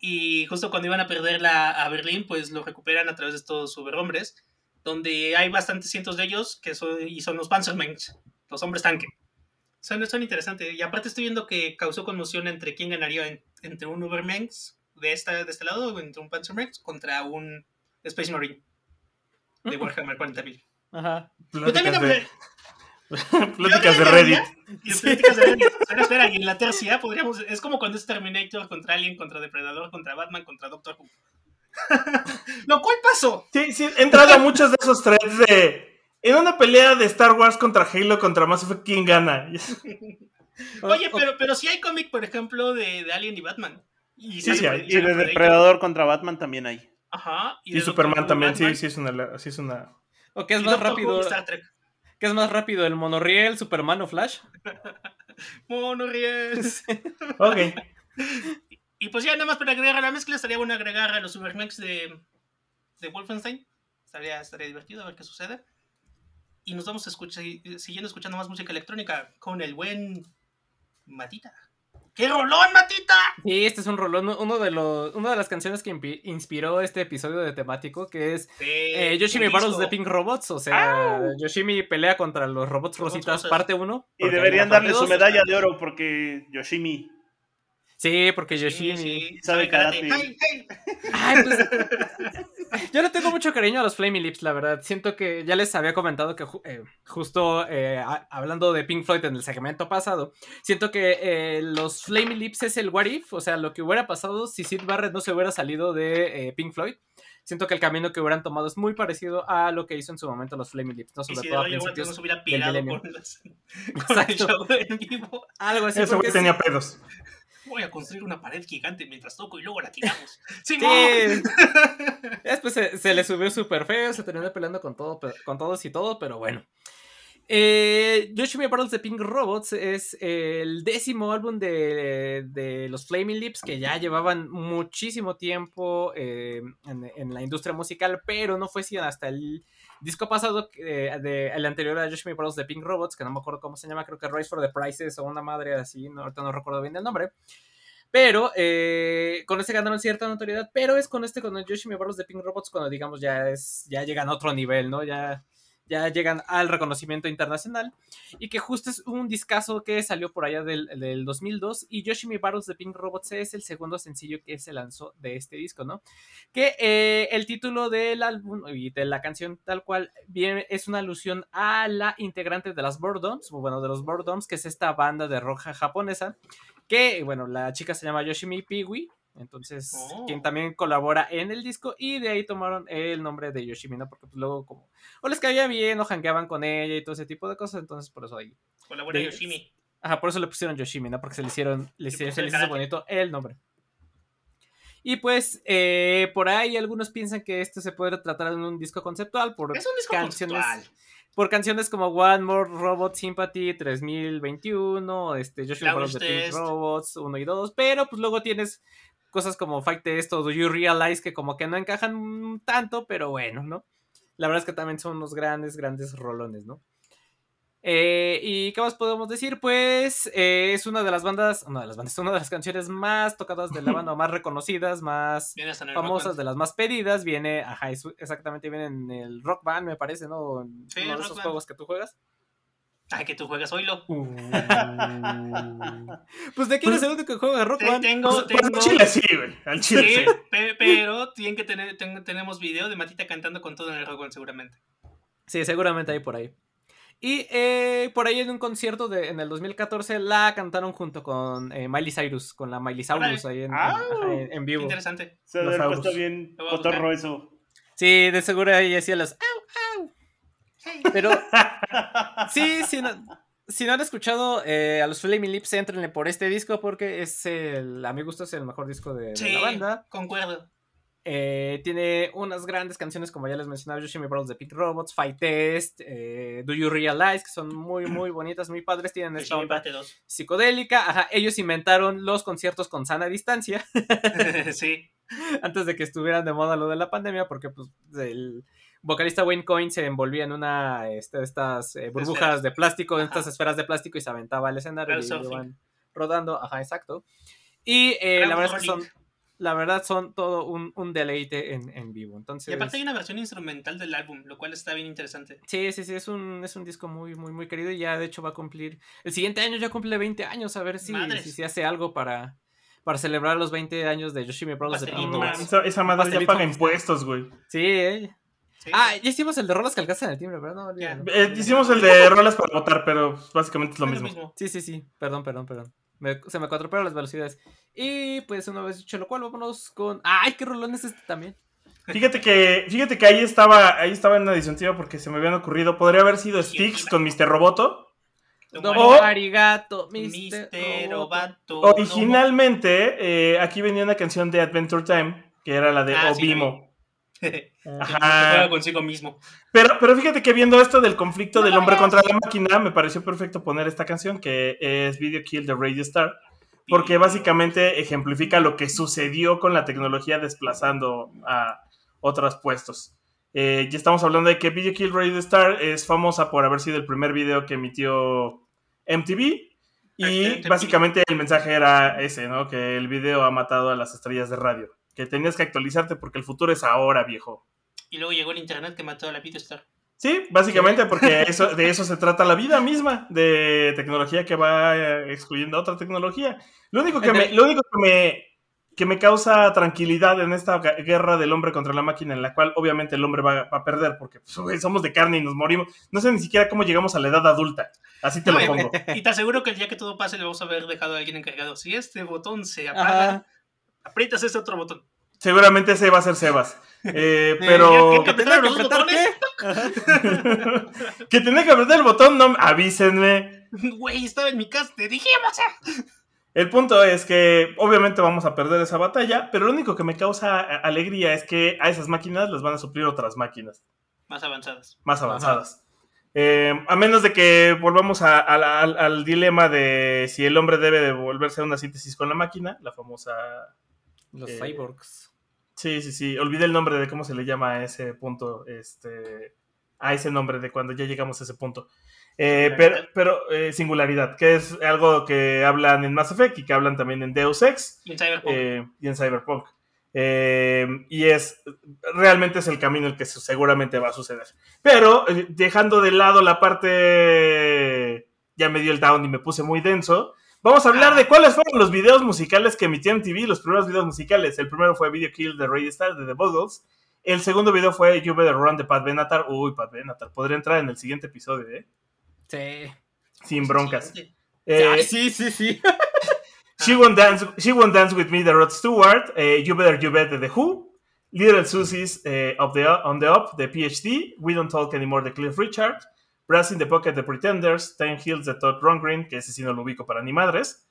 y justo cuando iban a perder la, a Berlín, pues lo recuperan a través de estos superhombres, donde hay bastantes cientos de ellos que son, y son los Panzermensch, los hombres tanque. Son, son interesantes. Y aparte estoy viendo que causó conmoción entre quién ganaría en- entre un Ubermensch de, esta, de este lado, o entre un Panzermensch, contra un Space Marine de Warhammer 40.000. Ajá. Yo también Pláticas de, hablé- pláticas de Reddit. Y pláticas de Reddit. Espera, espera, y en la tercia podríamos. Es como cuando es Terminator contra Alien, contra Depredador, contra Batman, contra Doctor Who. Lo cual pasó. Sí, sí, he entrado a muchos de esos threads de. En una pelea de Star Wars contra Halo contra Mass Effect, ¿quién gana? Oye, pero, pero sí hay cómic, por ejemplo, de, de Alien y Batman. Y Sí, sí. Y sale de. Depredador contra Batman también hay. Ajá. Y Superman también, sí, Batman, sí es una. Sí es una... ¿O qué es y más rápido? y Star Trek. ¿Qué es más rápido, el monorriel, Superman o Flash? Monorriel. Ok. Y pues ya nada más para agregar a la mezcla, estaría bueno agregar a los Supermax de, de Wolfenstein. Estaría, estaría divertido a ver qué sucede. y nos vamos a escuchar, siguiendo escuchando más música electrónica con el buen Matita. ¡Qué rolón, Matita! Sí, este es un rolón, uno de los, una de las canciones que inspiró este episodio de temático, que es eh, Yoshimi Battles de Pink Robots, o sea, Yoshimi pelea contra los robots Robots rositas, rosas. parte 1. Y deberían darle su medalla de oro porque Yoshimi. Sí, porque Yoshimi... sí, sabe sabe karate. ¡Ay, ay! Ay, pues, yo le tengo mucho cariño a los Flaming Lips, la verdad. Siento que ya les había comentado que eh, justo eh, a- hablando de Pink Floyd en el segmento pasado, siento que eh, los Flaming Lips es el what if, o sea, lo que hubiera pasado si Sid Barrett no se hubiera salido de eh, Pink Floyd. Siento que el camino que hubieran tomado es muy parecido a lo que hizo en su momento los Flaming Lips, ¿no? Y Sobre si todo a principios. no se hubiera pirado con, las- con el show en vivo. Algo así. Porque sí- tenía pedos. Voy a construir una pared gigante mientras toco y luego la tiramos. ¡Sí. Después se, se le subió súper feo, se terminó peleando con, todo, con todos y todo, pero bueno. Eh, Yoshimi Battles de Pink Robots es el décimo álbum de, de los Flaming Lips que ya llevaban muchísimo tiempo eh, en, en la industria musical, pero no fue sino hasta el disco pasado, eh, de, el anterior a Yoshimi Battles de Pink Robots, que no me acuerdo cómo se llama, creo que Rise for the Prices o una madre así, ahorita no recuerdo bien el nombre. Pero eh, con este ganaron cierta notoriedad, pero es con este, con el Yoshimi Battles de Pink Robots, cuando digamos ya es, ya llegan a otro nivel, ¿no? Ya, ya llegan al reconocimiento internacional. Y que justo es un discazo que salió por allá del, del 2002. Y Yoshimi Battles de Pink Robots es el segundo sencillo que se lanzó de este disco, ¿no? Que eh, el título del álbum y de la canción tal cual viene, es una alusión a la integrante de las Boredoms, bueno, de los Boredoms, que es esta banda de rock japonesa que, bueno, la chica se llama Yoshimi Piwi, entonces, Oh. quien también colabora en el disco, y de ahí tomaron el nombre de Yoshimi, ¿no? Porque pues, luego como, o les caía bien, o jangueaban con ella y todo ese tipo de cosas, entonces por eso ahí. Colabora de- Yoshimi. Ajá, por eso le pusieron Yoshimi, ¿no? Porque se le hicieron, le pues, se les hizo bonito el nombre. Y pues, eh, por ahí algunos piensan que esto se puede tratar en un disco conceptual por Es un disco canciones conceptual. por canciones como One More Robot Sympathy 3021, este, Joshua Brothers de. Robots 1 y 2, pero pues luego tienes cosas como Fight Test o Do You Realize que como que no encajan tanto, pero bueno, ¿no? La verdad es que también son unos grandes, grandes rolones, ¿no? Eh, ¿Y qué más podemos decir? Pues eh, es una de las bandas, una de las bandas, una de las canciones más tocadas de la banda, más reconocidas, más famosas, de las más pedidas. Viene, ajá, exactamente, viene en el Rock Band, me parece, ¿no? En Sí, uno de esos juegos que tú juegas. Ay, que tú juegas oílo. Pues de quién es el único que juega Rock Band. Tengo, Pues, tengo. al chile sí, güey. Al chile Sí, sí. pe- pero tienen que tener, ten- tenemos video de Matita cantando con todo en el Rock Band, seguramente. Sí, seguramente hay por ahí. Y eh, por ahí en un concierto de, en el 2014 la cantaron junto con eh, Miley Cyrus, con la Miley Cyrus ahí en, en- Ah. vivo. interesante. Se auros. puesto bien cotorro eso. Sí, de seguro ahí hacía los au, au. Pero sí, sí, no, si no han escuchado eh, a los Flaming Lips, entrenle por este disco porque es el, a mi gusto es el mejor disco de, la banda. concuerdo. Eh, tiene unas grandes canciones, como ya les mencionaba, Yoshimi Brothers de Pink Robots, Fight Test, eh, Do You Realize, que son muy, muy bonitas, muy padres, tienen esta onda parte 2. psicodélica. Ajá, ellos inventaron los conciertos con sana distancia sí. antes de que estuvieran de moda lo de la pandemia, porque pues el vocalista Wayne Coyne se envolvía en una este, de estas eh, burbujas Esferas. de plástico, en estas esferas de plástico y se aventaba al escenario y Crowdsurfing. iban rodando, ajá, exacto. Y eh, la verdad es que son, la verdad son todo un, un deleite en, en vivo. Entonces, Y aparte hay una versión instrumental del álbum, lo cual está bien interesante. Sí, sí, sí, es un, es un disco muy, muy, muy querido y ya de hecho va a cumplir, el siguiente año ya cumple 20 años, a ver si, si se hace algo para, para celebrar los 20 años de Yoshimi Brothers de. Esa, madre ya paga impuestos, güey. Sí, eh. Sí. Ah, ya hicimos el de rolas que alcanzan el timbre, ¿verdad? No. Eh, hicimos el de rolas para votar, pero básicamente es lo Es mismo. Sí, sí, sí, perdón, perdón, perdón. Me- se me cuatropearon las velocidades. Y pues una vez dicho lo cual, vámonos con... ¡Ay, qué rolón es este también! Fíjate que, fíjate que ahí estaba, ahí estaba en la disyuntiva porque se me habían ocurrido. Podría haber sido Styx con Mr. Roboto. Domo arigato, Mister Mr. Roboto. Robato. Originalmente, eh, aquí venía una canción de Adventure Time, que era la de Ah, Obimo. Ajá. juega consigo mismo. Pero, pero fíjate que viendo esto del conflicto del hombre contra la máquina, me pareció perfecto poner esta canción, que es Video Kill de Radio Star, porque básicamente ejemplifica lo que sucedió con la tecnología desplazando a otros puestos. Eh, ya estamos hablando de que Video Kill Radio Star es famosa por haber sido el primer video que emitió MTV. Y MTV. básicamente el mensaje era ese, ¿no? Que el video ha matado a las estrellas de radio. Que tenías que actualizarte porque el futuro es ahora, viejo. Y luego llegó el internet que mató a la Videostar. Sí, básicamente porque eso, de eso se trata la vida misma, de tecnología que va eh, excluyendo a otra tecnología. Lo único que me, lo único que me, que me causa tranquilidad en esta guerra del hombre contra la máquina, en la cual obviamente el hombre va, va a perder, porque pues, somos de carne y nos morimos. No sé ni siquiera cómo llegamos a la edad adulta. Así te lo pongo. Y te aseguro que el día que todo pase le vamos a haber dejado a alguien encargado. Si este botón se apaga, Ajá. Aprietas este otro botón. Seguramente ese va a ser Sebas. Eh, ¿qué- pero qué- ¿Que tenía que ¿Los apretar qué? que tenía que apretar el botón, no avísenme. Güey, estaba en mi casa, te dijimos. eh. El punto es que obviamente vamos a perder esa batalla, pero lo único que me causa alegría es que a esas máquinas les van a suplir otras máquinas Más avanzadas. más avanzadas. Eh, a menos de que volvamos a- a la- al, al dilema de si el hombre debe de volverse a una síntesis con la máquina, la famosa... Los Eh, cyborgs. Sí, sí, sí, olvidé el nombre de cómo se le llama a ese punto, este, a ese nombre de cuando ya llegamos a ese punto. Eh, pero pero eh, singularidad, que es algo que hablan en Mass Effect y que hablan también en Deus Ex Y en Cyberpunk. y en Cyberpunk. Y es realmente es el camino el que seguramente va a suceder. Pero dejando de lado la parte ya me dio el down y me puse muy denso. Vamos a hablar de cuáles fueron los videos musicales que emitió MTV, los primeros videos musicales. El primero fue Video Kill de Radio Star de The Buggles. El segundo video fue You Better Run de Pat Benatar. Uy, Pat Benatar. Podría entrar en el siguiente episodio, ¿eh? Sí. Sin broncas. Siguiente. Eh, sí, sí, sí. She Won't Dance, She Won't Dance With Me de Rod Stewart, eh, You Better You Bet de The Who, Little Susie's eh, of the, On the Up de PhD, We Don't Talk Anymore de Cliff Richard, Brass in the Pocket de Pretenders, Ten Hills de Todd Rundgren, que ese sí no lo ubico para ni madres,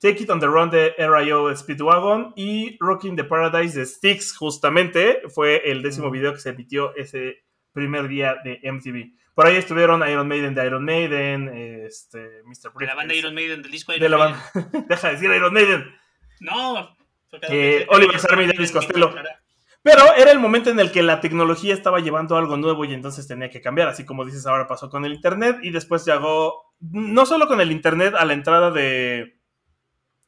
Take It on the Run de R.I.O. Speedwagon y Rocking the Paradise de Styx, justamente fue el décimo video que se emitió ese primer día de MTV. Por ahí estuvieron Iron Maiden de Iron Maiden, este, Mr. De la banda Iron Maiden, del disco Iron de la Maiden. banda. Deja de decir Iron Maiden. No. Eh, Oliver Sarmi y Elvis Costello. Pero era el momento en el que la tecnología estaba llevando algo nuevo y entonces tenía que cambiar, así como dices ahora pasó con el Internet y después llegó, no solo con el Internet, a la entrada de,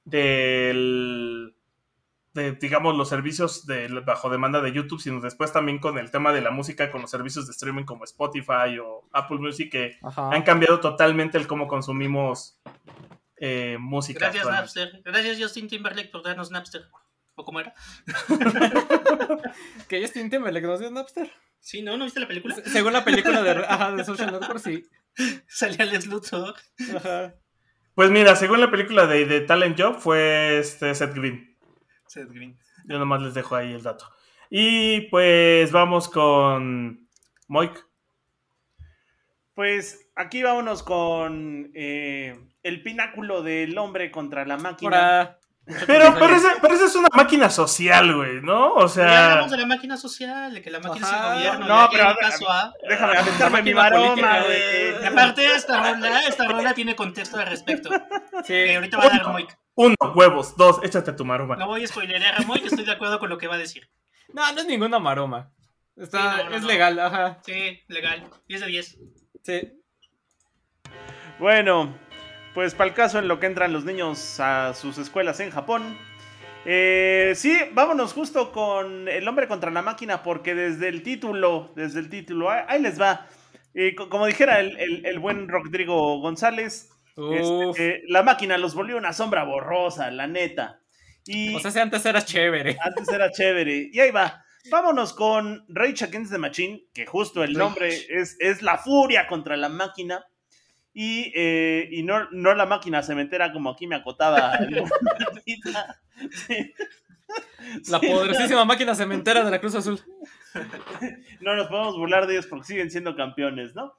del, de, digamos, los servicios de bajo demanda de YouTube, sino después también con el tema de la música, con los servicios de streaming como Spotify o Apple Music, que Ajá. han cambiado totalmente el cómo consumimos eh, música. Gracias. Napster. Gracias, Justin Timberlake, por darnos Napster. ¿O cómo era? Que Justin Timberlake nos dio Napster. Sí, ¿no? ¿No viste la película? Según la película de, ajá, de Social Network, sí. Salía Les Luthor. Ajá. Pues mira, según la película de, de Talent Job, fue este Seth Green. Seth Green. Yo nomás les dejo ahí el dato. Y pues vamos con Moik. Pues aquí vámonos con eh, el pináculo del hombre contra la máquina. Pero, pero, ese, pero ese es una máquina social, güey, ¿no? O Ya sea, hablamos de la máquina social, de que la máquina Ajá. es el gobierno. No, pero ver, caso a... Déjame aventarme mi maroma, güey. Y aparte, esta rola, esta rola tiene contexto al respecto. Sí. Que ahorita va a dar Moik. uno, huevos, dos, échate tu maroma. No voy a spoilerear a Moik, estoy de acuerdo con lo que va a decir. No, no es ninguna maroma. Está, Sí, no, no, es no. legal, ajá. Sí, legal. 10 de 10. Sí. Bueno, pues para el caso en lo que entran los niños a sus escuelas en Japón. Eh, sí, vámonos justo con el hombre contra la máquina, porque desde el título, desde el título, ahí, ahí les va. Eh, co- como dijera el, el- el buen Rodrigo González, este, eh, la máquina los volvió una sombra borrosa, la neta. Y O sea, si antes era chévere. antes era chévere. Y ahí va. Vámonos con Rage Against the Machine, que justo el nombre es, es la furia contra la máquina. Y, eh, y no, no la máquina cementera como aquí me acotaba. Sí. La Sí, poderosísima máquina cementera de la Cruz Azul. no nos podemos burlar de ellos porque siguen siendo campeones, ¿no?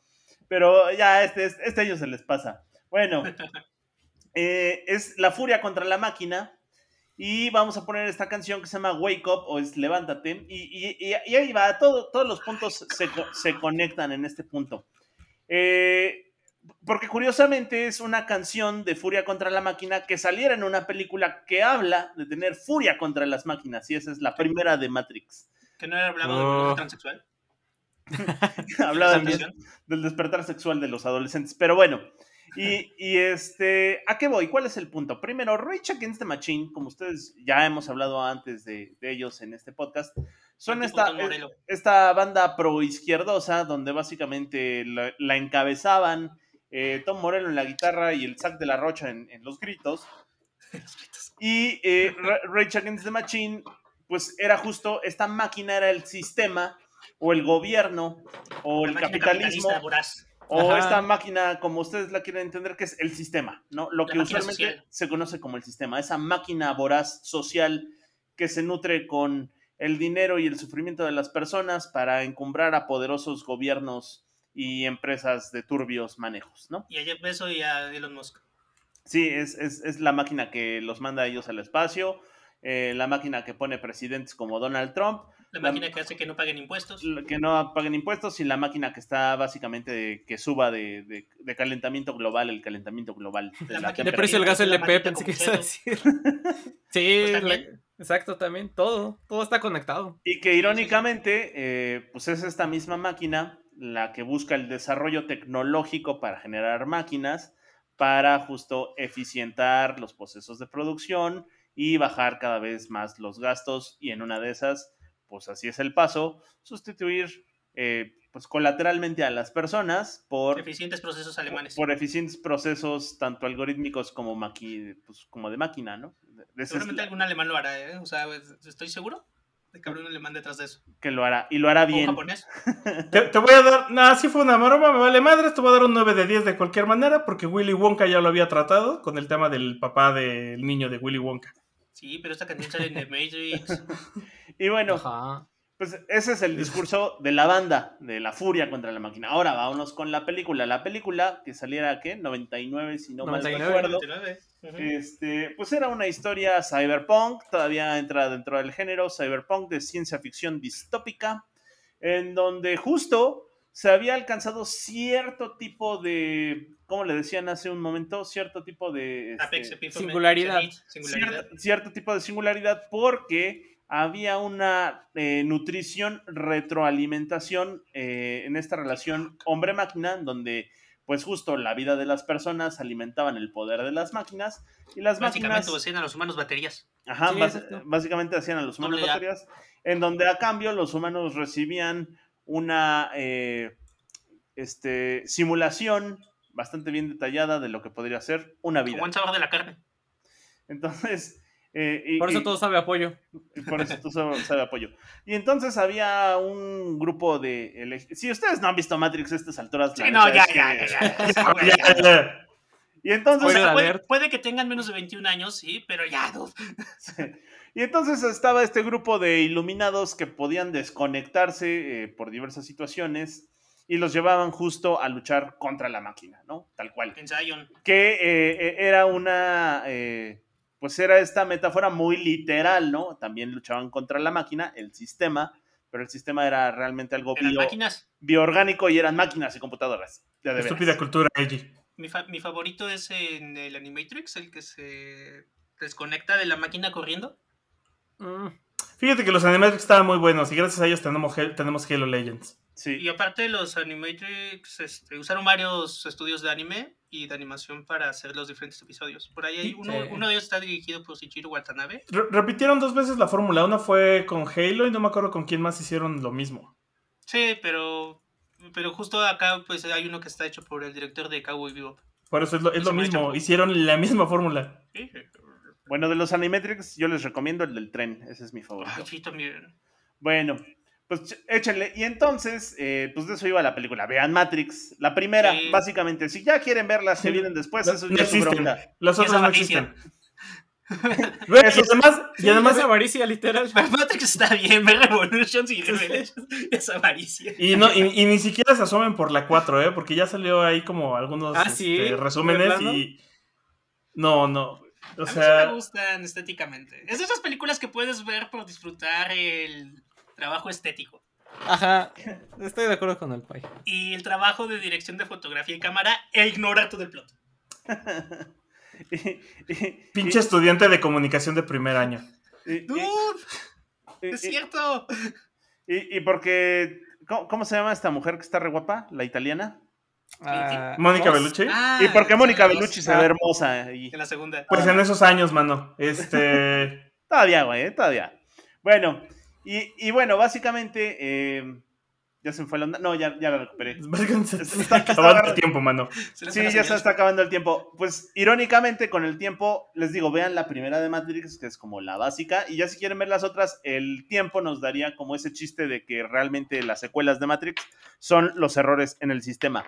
Pero ya este, este año se les pasa. Bueno, eh, es la furia contra la máquina. Y vamos a poner esta canción que se llama Wake Up o es Levántate. Y, y- y- ahí va, todo- todos los puntos se, se conectan en este punto. Eh, porque curiosamente es una canción de furia contra la máquina que saliera en una película que habla de tener furia contra las máquinas. Y esa es la primera de Matrix. Que no hablaba de Oh. personaje transexual. Hablaba del, despertar sexual de los adolescentes. Pero bueno, y, y este, ¿a qué voy? ¿Cuál es el punto? Primero, Rage Against the Machine, como ustedes ya hemos hablado antes de, de ellos en este podcast, son esta, esta banda pro izquierdosa donde básicamente la, la encabezaban eh, Tom Morello en la guitarra y el Zack de la Rocha en, en los gritos. Y eh, Ra- Rage Against the Machine, pues era justo, esta máquina era el sistema o el gobierno o el La capitalismo o Ajá. esta máquina, como ustedes la quieren entender, que es el sistema, ¿no? Lo La que usualmente social. se conoce como el sistema, esa máquina voraz social que se nutre con el dinero y el sufrimiento de las personas para encumbrar a poderosos gobiernos y empresas de turbios manejos, ¿no? Y a Jeff Bezos y a Elon Musk. Sí, es, es, es la máquina que los manda a ellos al espacio, eh, la máquina que pone presidentes como Donald Trump, La La- máquina que hace que no paguen impuestos. que no paguen impuestos y la máquina que está básicamente de- que suba de, de- de calentamiento global, el calentamiento global. de La la máquina De precio del gas LP, pensé que ibas a decir. sí, Pues exacto, también. Todo, todo está conectado. Y que irónicamente, eh, pues es esta misma máquina la que busca el desarrollo tecnológico para generar máquinas, para justo eficientar los procesos de producción y bajar cada vez más los gastos y en una de esas, pues así es el paso, sustituir eh, pues colateralmente a las personas por, Eficientes procesos alemanes. por eficientes procesos tanto algorítmicos como, maqui- pues, como de máquina, ¿no? De- de ese Seguramente algún alemán lo hará, ¿eh? O sea, estoy seguro de que habrá un alemán detrás de eso. que lo hará y lo hará bien. japonés. Te, te voy a dar. Nah, sí fue una broma, me vale madres. Te voy a dar un 9 de 10 de cualquier manera, porque Willy Wonka ya lo había tratado con el tema del papá del niño de Willy Wonka. Sí, pero esta canción sale en The Matrix. Y bueno, Ajá. Pues ese es el discurso de la banda, de la furia contra la máquina. Ahora vámonos con la película. La película que saliera, ¿qué? 99, si no 99. mal recuerdo. 99. Ujú. Este, pues era una historia cyberpunk, todavía entra dentro del género cyberpunk de ciencia ficción distópica, en donde justo se había alcanzado cierto tipo de, ¿cómo le decían hace un momento? Cierto tipo de... este, Apex, singularidad. Singularidad. cierto, cierto tipo de singularidad porque había una eh, nutrición, retroalimentación eh, en esta relación hombre-máquina, donde pues justo la vida de las personas alimentaban el poder de las máquinas y las Básicamente máquinas hacían a los humanos baterías. ajá, Sí, bas- exacto. básicamente hacían a los humanos Doble A. baterías, en donde a cambio los humanos recibían una eh, este, simulación bastante bien detallada de lo que podría ser una vida. Como buen sabor de la carne. Entonces, eh, y- Por eso y- todo sabe apoyo. y por eso sabes, sabe apoyo. Y entonces había un grupo de... Si ustedes no han visto Matrix a estas alturas... la Sí, no, ya, ya, ya. Y entonces... Spoiler puede, que tengan menos de 21 años, sí, pero ya, dude. Y entonces estaba este grupo de iluminados que podían desconectarse eh, por diversas situaciones y los llevaban justo a luchar contra la máquina, ¿no? Tal cual. En Zion. Que eh, eh, era una... eh, pues era esta metáfora muy literal, ¿no? También luchaban contra la máquina, el sistema, pero el sistema era realmente algo Eran bio- máquinas. bioorgánico y eran máquinas y computadoras. de veras. Estúpida cultura, Eiji. Mi, fa- mi favorito es en el Animatrix, el que se desconecta de la máquina corriendo. Mm, Fíjate que los Animatrix estaban muy buenos y gracias a ellos tenemos, tenemos Halo Legends. Sí. Y aparte los Animatrix este, usaron varios estudios de anime y de animación para hacer los diferentes episodios. Por ahí hay uno, Sí. uno de ellos está dirigido por Shichiro Watanabe. Re- repitieron dos veces la fórmula. Una fue con Halo y no me acuerdo con quién más hicieron lo mismo. Sí, pero, pero justo acá pues hay uno que está hecho por el director de Cowboy Bebop. Por eso es lo, es lo mismo. hecho- Hicieron la misma fórmula. Sí. Bueno, de los Animatrix, yo les recomiendo el del tren. Ese es mi favorito. Sí, también. Bueno, pues ch- échenle. Y entonces, eh, pues de eso iba la película. Vean Matrix. La primera, Sí. básicamente. Si ya quieren ver las que vienen después, eso no ya es su bronca. Las otras no existen. Eso y además, y sí, además es avaricia, literal. Matrix está bien, ve Revolutions y Revelations. Es avaricia. Y, no, y, y ni siquiera se asomen por la 4, ¿eh? Porque ya salió ahí como algunos Ah, ¿sí? este, ¿De resúmenes y... No, no. O A mí sí sea, me gustan estéticamente. Es de esas películas que puedes ver por disfrutar el trabajo estético. Ajá, estoy de acuerdo con el Pai. Y el trabajo de dirección de fotografía y cámara e ignorar todo el plot. Pinche estudiante de comunicación de primer año. ¡Dude! ¡Es cierto! y- y porque ¿Cómo, cómo se llama esta mujer que está re guapa? ¿La italiana? Ah, Mónica. Bellucci. Ah, y porque Mónica Ross, Bellucci se Ah. ve hermosa. Y... En la segunda. Pues en esos años, mano. Este. Todavía, güey, eh, todavía. Bueno, y, y bueno, básicamente. eh, ya se me fue la onda. No, ya, ya la recuperé. Básicamente se Está- acabando el tiempo, mano. Se Sí, ya se está acabando el tiempo. Pues irónicamente, con el tiempo, les digo, vean la primera de Matrix, que es como la básica, y ya si quieren ver las otras, el tiempo nos daría como ese chiste de que realmente las secuelas de Matrix son los errores en el sistema.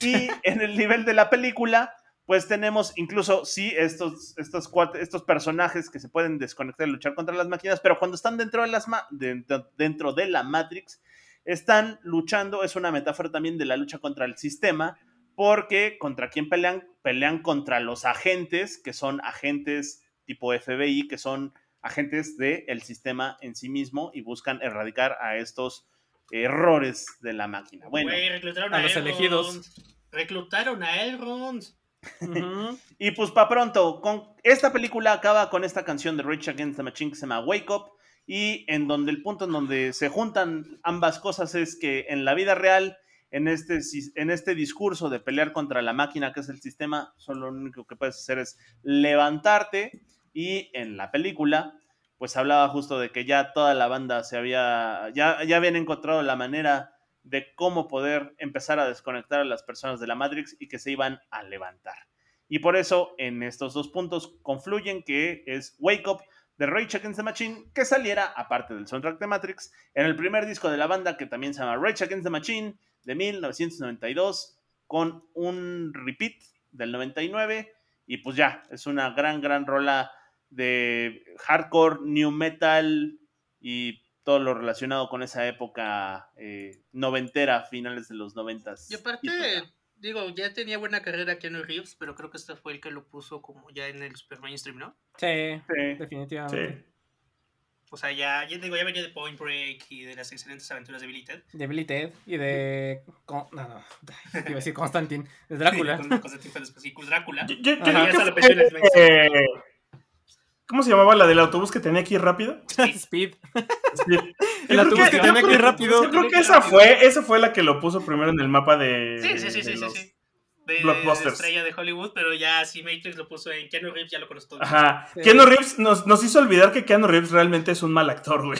Y en el nivel de la película, pues tenemos incluso, sí, estos, estos, estos personajes que se pueden desconectar y luchar contra las máquinas, pero cuando están dentro de, las ma- dentro, dentro de la Matrix, están luchando, es una metáfora también de la lucha contra el sistema, porque contra quién pelean, pelean contra los agentes, que son agentes tipo FBI, que son agentes del sistema en sí mismo y buscan erradicar a estos errores de la máquina. Bueno, a a, los Elrond. elegidos. Reclutaron a Elrond. Y pues para pronto, con esta película acaba con esta canción de Rage Against the Machine que se llama Wake Up y en donde el punto en donde se juntan ambas cosas es que en la vida real, en este, en este discurso de pelear contra la máquina que es el sistema, solo lo único que puedes hacer es levantarte y en la película pues hablaba justo de que ya toda la banda se había, ya, ya habían encontrado la manera de cómo poder empezar a desconectar a las personas de la Matrix y que se iban a levantar. Y por eso en estos dos puntos confluyen que es Wake Up de Rage Against the Machine, que saliera, aparte del soundtrack de Matrix, en el primer disco de la banda que también se llama Rage Against the Machine de 1992, con un repeat del 99, y pues ya, es una gran, gran rola de hardcore, new metal y todo lo relacionado con esa época eh, noventera, finales de los noventas. Y aparte, pues digo, ya tenía buena carrera Keanu Reeves, pero creo que este fue el que lo puso como ya en el super mainstream, ¿no? Sí, Sí. definitivamente. Sí. O sea, ya, ya digo, ya venía de Point Break y de las excelentes aventuras de Billy Ted. De Billy Ted y de. Con- No, no. Iba a decir Constantine. De Drácula. Con Constantine fue después, y Drácula. Yo- yo- yo creo Ya que fue, eh, ¿Cómo se llamaba la del autobús que tenía aquí rápido? Speed. Sí. El autobús que tenía aquí creo- rápido. Yo creo que esa fue, esa fue la que lo puso primero en el mapa de. Sí, sí, sí, de sí, sí, sí. De, estrella de Hollywood, pero ya si Matrix lo puso en Keanu Reeves, ya lo conozco todo. Ajá. Sí. Keanu Reeves nos, nos hizo olvidar que Keanu Reeves realmente es un mal actor, güey.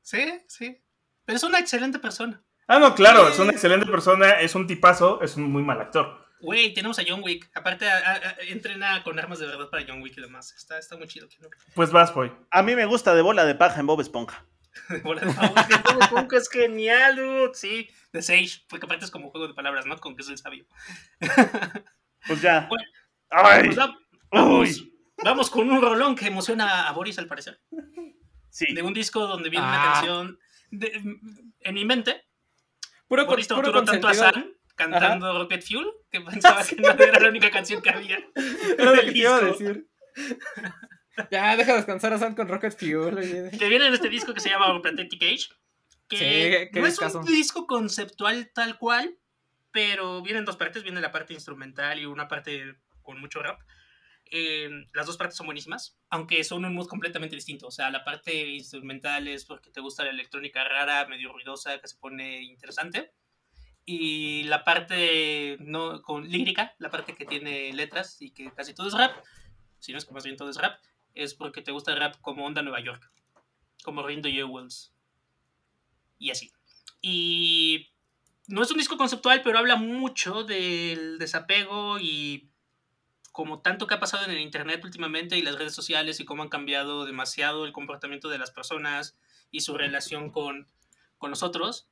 Sí, sí. Pero es una excelente persona. Ah, no, claro, Sí. es una excelente persona, es un tipazo, es un muy mal actor. Güey, tenemos a John Wick. Aparte, a- a- a- entrena con armas de verdad para John Wick y demás. Está, está muy chido. Pues vas, boy. A mí me gusta de bola de paja en Bob Esponja. Bola de es que Bob Esponja es genial, dude. Sí, de Sage. Porque aparte es como juego de palabras, ¿no? Con que es el sabio. Pues ya. Bueno, ¡Ay! Pues va- vamos, Uy. vamos con un rolón que emociona a Boris al parecer. Sí. De un disco donde viene Ah. una canción de- en mi mente. Puro, Boris puro torturó tanto a. San cantando Rocket Fuel que pensaba que no era la única canción que había. Era lo que te iba a decir. Ya, deja descansar a Sam con Rocket Fuel. oye. Que viene en este disco que se llama Pathetic Age. Que Sí, no es discazo. un disco conceptual tal cual, pero viene en dos partes. Viene la parte instrumental y una parte con mucho rap. Eh, las dos partes son buenísimas, aunque son un mood completamente distinto. O sea, la parte instrumental es porque te gusta la electrónica rara, medio ruidosa, que se pone interesante. Y la parte no con lírica, la parte que tiene letras y que casi todo es rap, si no es que más bien todo es rap, es porque te gusta el rap como onda Nueva York, como Rindo Jewels. Y así. Y no es un disco conceptual, pero habla mucho del desapego y como tanto que ha pasado en el internet últimamente y las redes sociales y cómo han cambiado demasiado el comportamiento de las personas y su relación con, con nosotros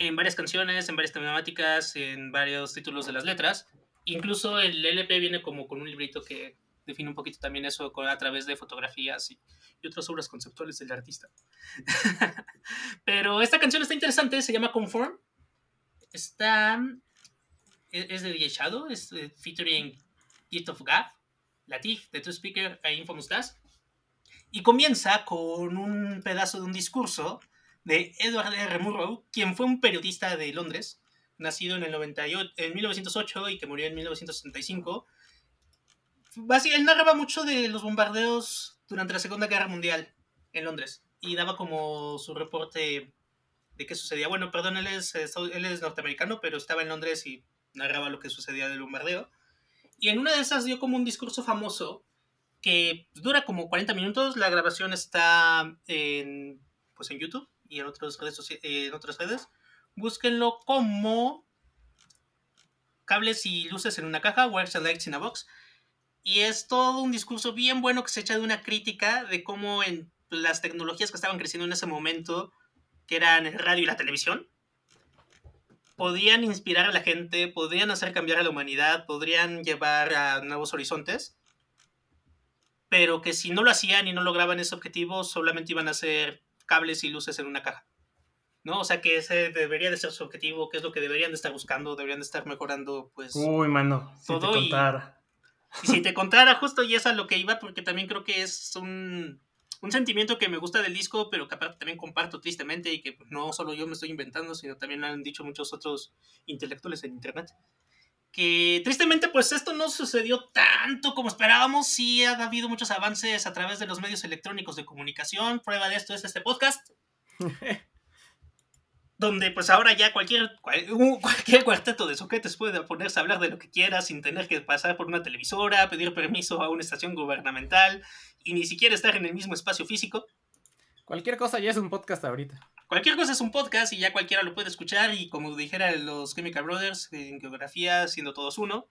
en varias canciones, en varias temáticas, en varios títulos de las letras. Incluso el LP viene como con un librito que define un poquito también eso a través de fotografías y, otras obras conceptuales del artista. Pero esta canción está interesante, se llama Conform. Está. Es es de DJ Shadow, es eh, featuring Gift of God, Latif, The Two Speaker e Infamous Das. Y comienza con un pedazo de un discurso de Edward R. Murrow, quien fue un periodista de Londres, nacido en, el 98, en 1908 y que murió en 1965. Basi- él narraba mucho de los bombardeos durante la Segunda Guerra Mundial en Londres y daba como su reporte de qué sucedía. Bueno, perdón, él es, él es norteamericano, pero estaba en Londres y narraba lo que sucedía del bombardeo. Y en una de esas dio como un discurso famoso que dura como 40 minutos. La grabación está en, pues en YouTube y en, otras redes socia- eh, en otras redes. Búsquenlo como cables y luces en una caja, wires and lights in a box. Y es todo un discurso bien bueno que se echa de una crítica de cómo en las tecnologías que estaban creciendo en ese momento, que eran el radio y la televisión, podían inspirar a la gente, podrían hacer cambiar a la humanidad, podrían llevar a nuevos horizontes, pero que si no lo hacían y no lograban ese objetivo, solamente iban a ser cables y luces en una caja. ¿No? O sea que ese debería de ser su objetivo, que es lo que deberían de estar buscando, deberían de estar mejorando, pues... Uy, mano, si Todo te contara. Y si te contara justo y es a lo que iba, porque también creo que es un, un sentimiento que me gusta del disco, pero que aparte también comparto tristemente y que no solo yo me estoy inventando, sino también han dicho muchos otros intelectuales en internet. Que tristemente pues esto no sucedió tanto como esperábamos, sí ha habido muchos avances a través de los medios electrónicos de comunicación, prueba de esto es este podcast. donde pues ahora ya cualquier, cualquier cuarteto de soquetes puede ponerse a hablar de lo que quiera sin tener que pasar por una televisora, pedir permiso a una estación gubernamental y ni siquiera estar en el mismo espacio físico. Cualquier cosa ya es un podcast ahorita. Cualquier cosa es un podcast y ya cualquiera lo puede escuchar y como dijera los Chemical Brothers en geografía siendo todos uno,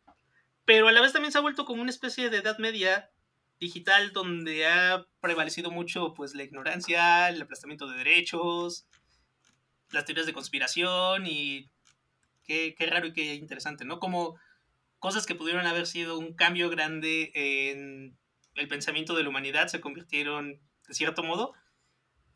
pero a la vez también se ha vuelto como una especie de edad media digital donde ha prevalecido mucho pues la ignorancia, el aplastamiento de derechos, las teorías de conspiración y qué, qué raro y qué interesante, ¿no? Como cosas que pudieron haber sido un cambio grande en el pensamiento de la humanidad se convirtieron, de cierto modo,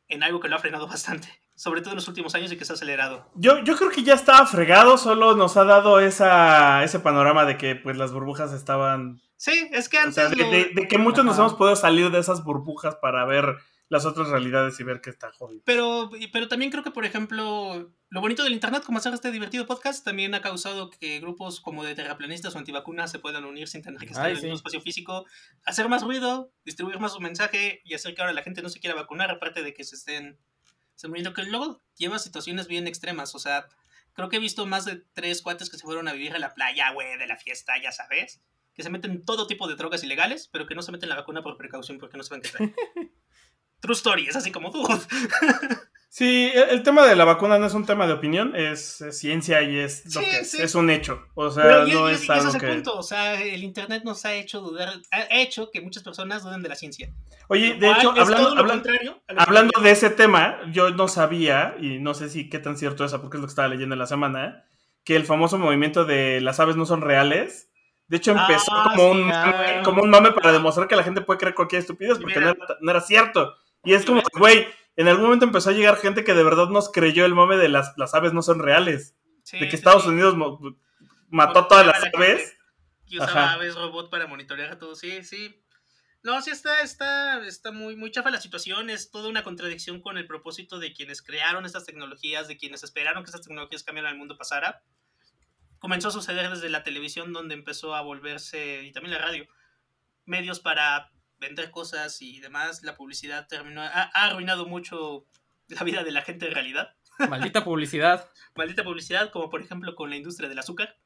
en algo que lo ha frenado bastante, sobre todo en los últimos años y que se ha acelerado. Yo, yo creo que ya estaba fregado, solo nos ha dado esa, ese panorama de que pues las burbujas estaban... Sí, es que O antes sea, de, lo- de- de que muchos nos hemos podido salir de esas burbujas para ver las otras realidades y ver que está jodido. Pero, pero también creo que, por ejemplo, lo bonito del Internet, como hacer este divertido podcast, también ha causado que grupos como de terraplanistas o antivacunas se puedan unir sin tener que estar Ay, en el sí. mismo espacio físico, hacer más ruido, distribuir más su mensaje y hacer que ahora la gente no se quiera vacunar, aparte de que se estén, se muriendo, que luego lleva situaciones bien extremas. O sea, creo que he visto más de tres cuates que se fueron a vivir a la playa, güey, de la fiesta, ya sabes, que se meten todo tipo de drogas ilegales, pero que no se meten la vacuna por precaución porque no saben qué trae. True story, es así como tú. Sí, el, el tema de la vacuna no es un tema de opinión, es, es ciencia y es lo Sí, que es, sí. es un hecho. O sea, Pero no es ese algo es el que... punto, o sea, el internet nos ha hecho dudar, ha hecho que muchas personas duden de la ciencia. Oye, de hecho, hablando, hablando creía. de ese tema, yo no sabía, y no sé si qué tan cierto es, porque es lo que estaba leyendo en la semana, que el famoso movimiento de las aves no son reales, de hecho empezó Ah, como, sí, un, ah. como un mame para demostrar que la gente puede creer cualquier estupidez, porque no Mira. era, no era cierto. Y es ¿Y como, güey, en algún momento empezó a llegar gente que de verdad nos creyó el mame de las, las aves no son reales, Sí, de que sí, Estados sí. Unidos mató a todas las aves. Y usaba Ajá. aves robot para monitorear a todos, sí, sí. No, sí está, está, está muy, muy chafa la situación, es toda una contradicción con el propósito de quienes crearon estas tecnologías, de quienes esperaron que estas tecnologías cambiaran al mundo pasara. Comenzó a suceder desde la televisión, donde empezó a volverse, y también la radio, medios para vender cosas y demás. La publicidad terminó, ha, ha arruinado mucho la vida de la gente en realidad Maldita publicidad. maldita publicidad, como por ejemplo con la industria del azúcar.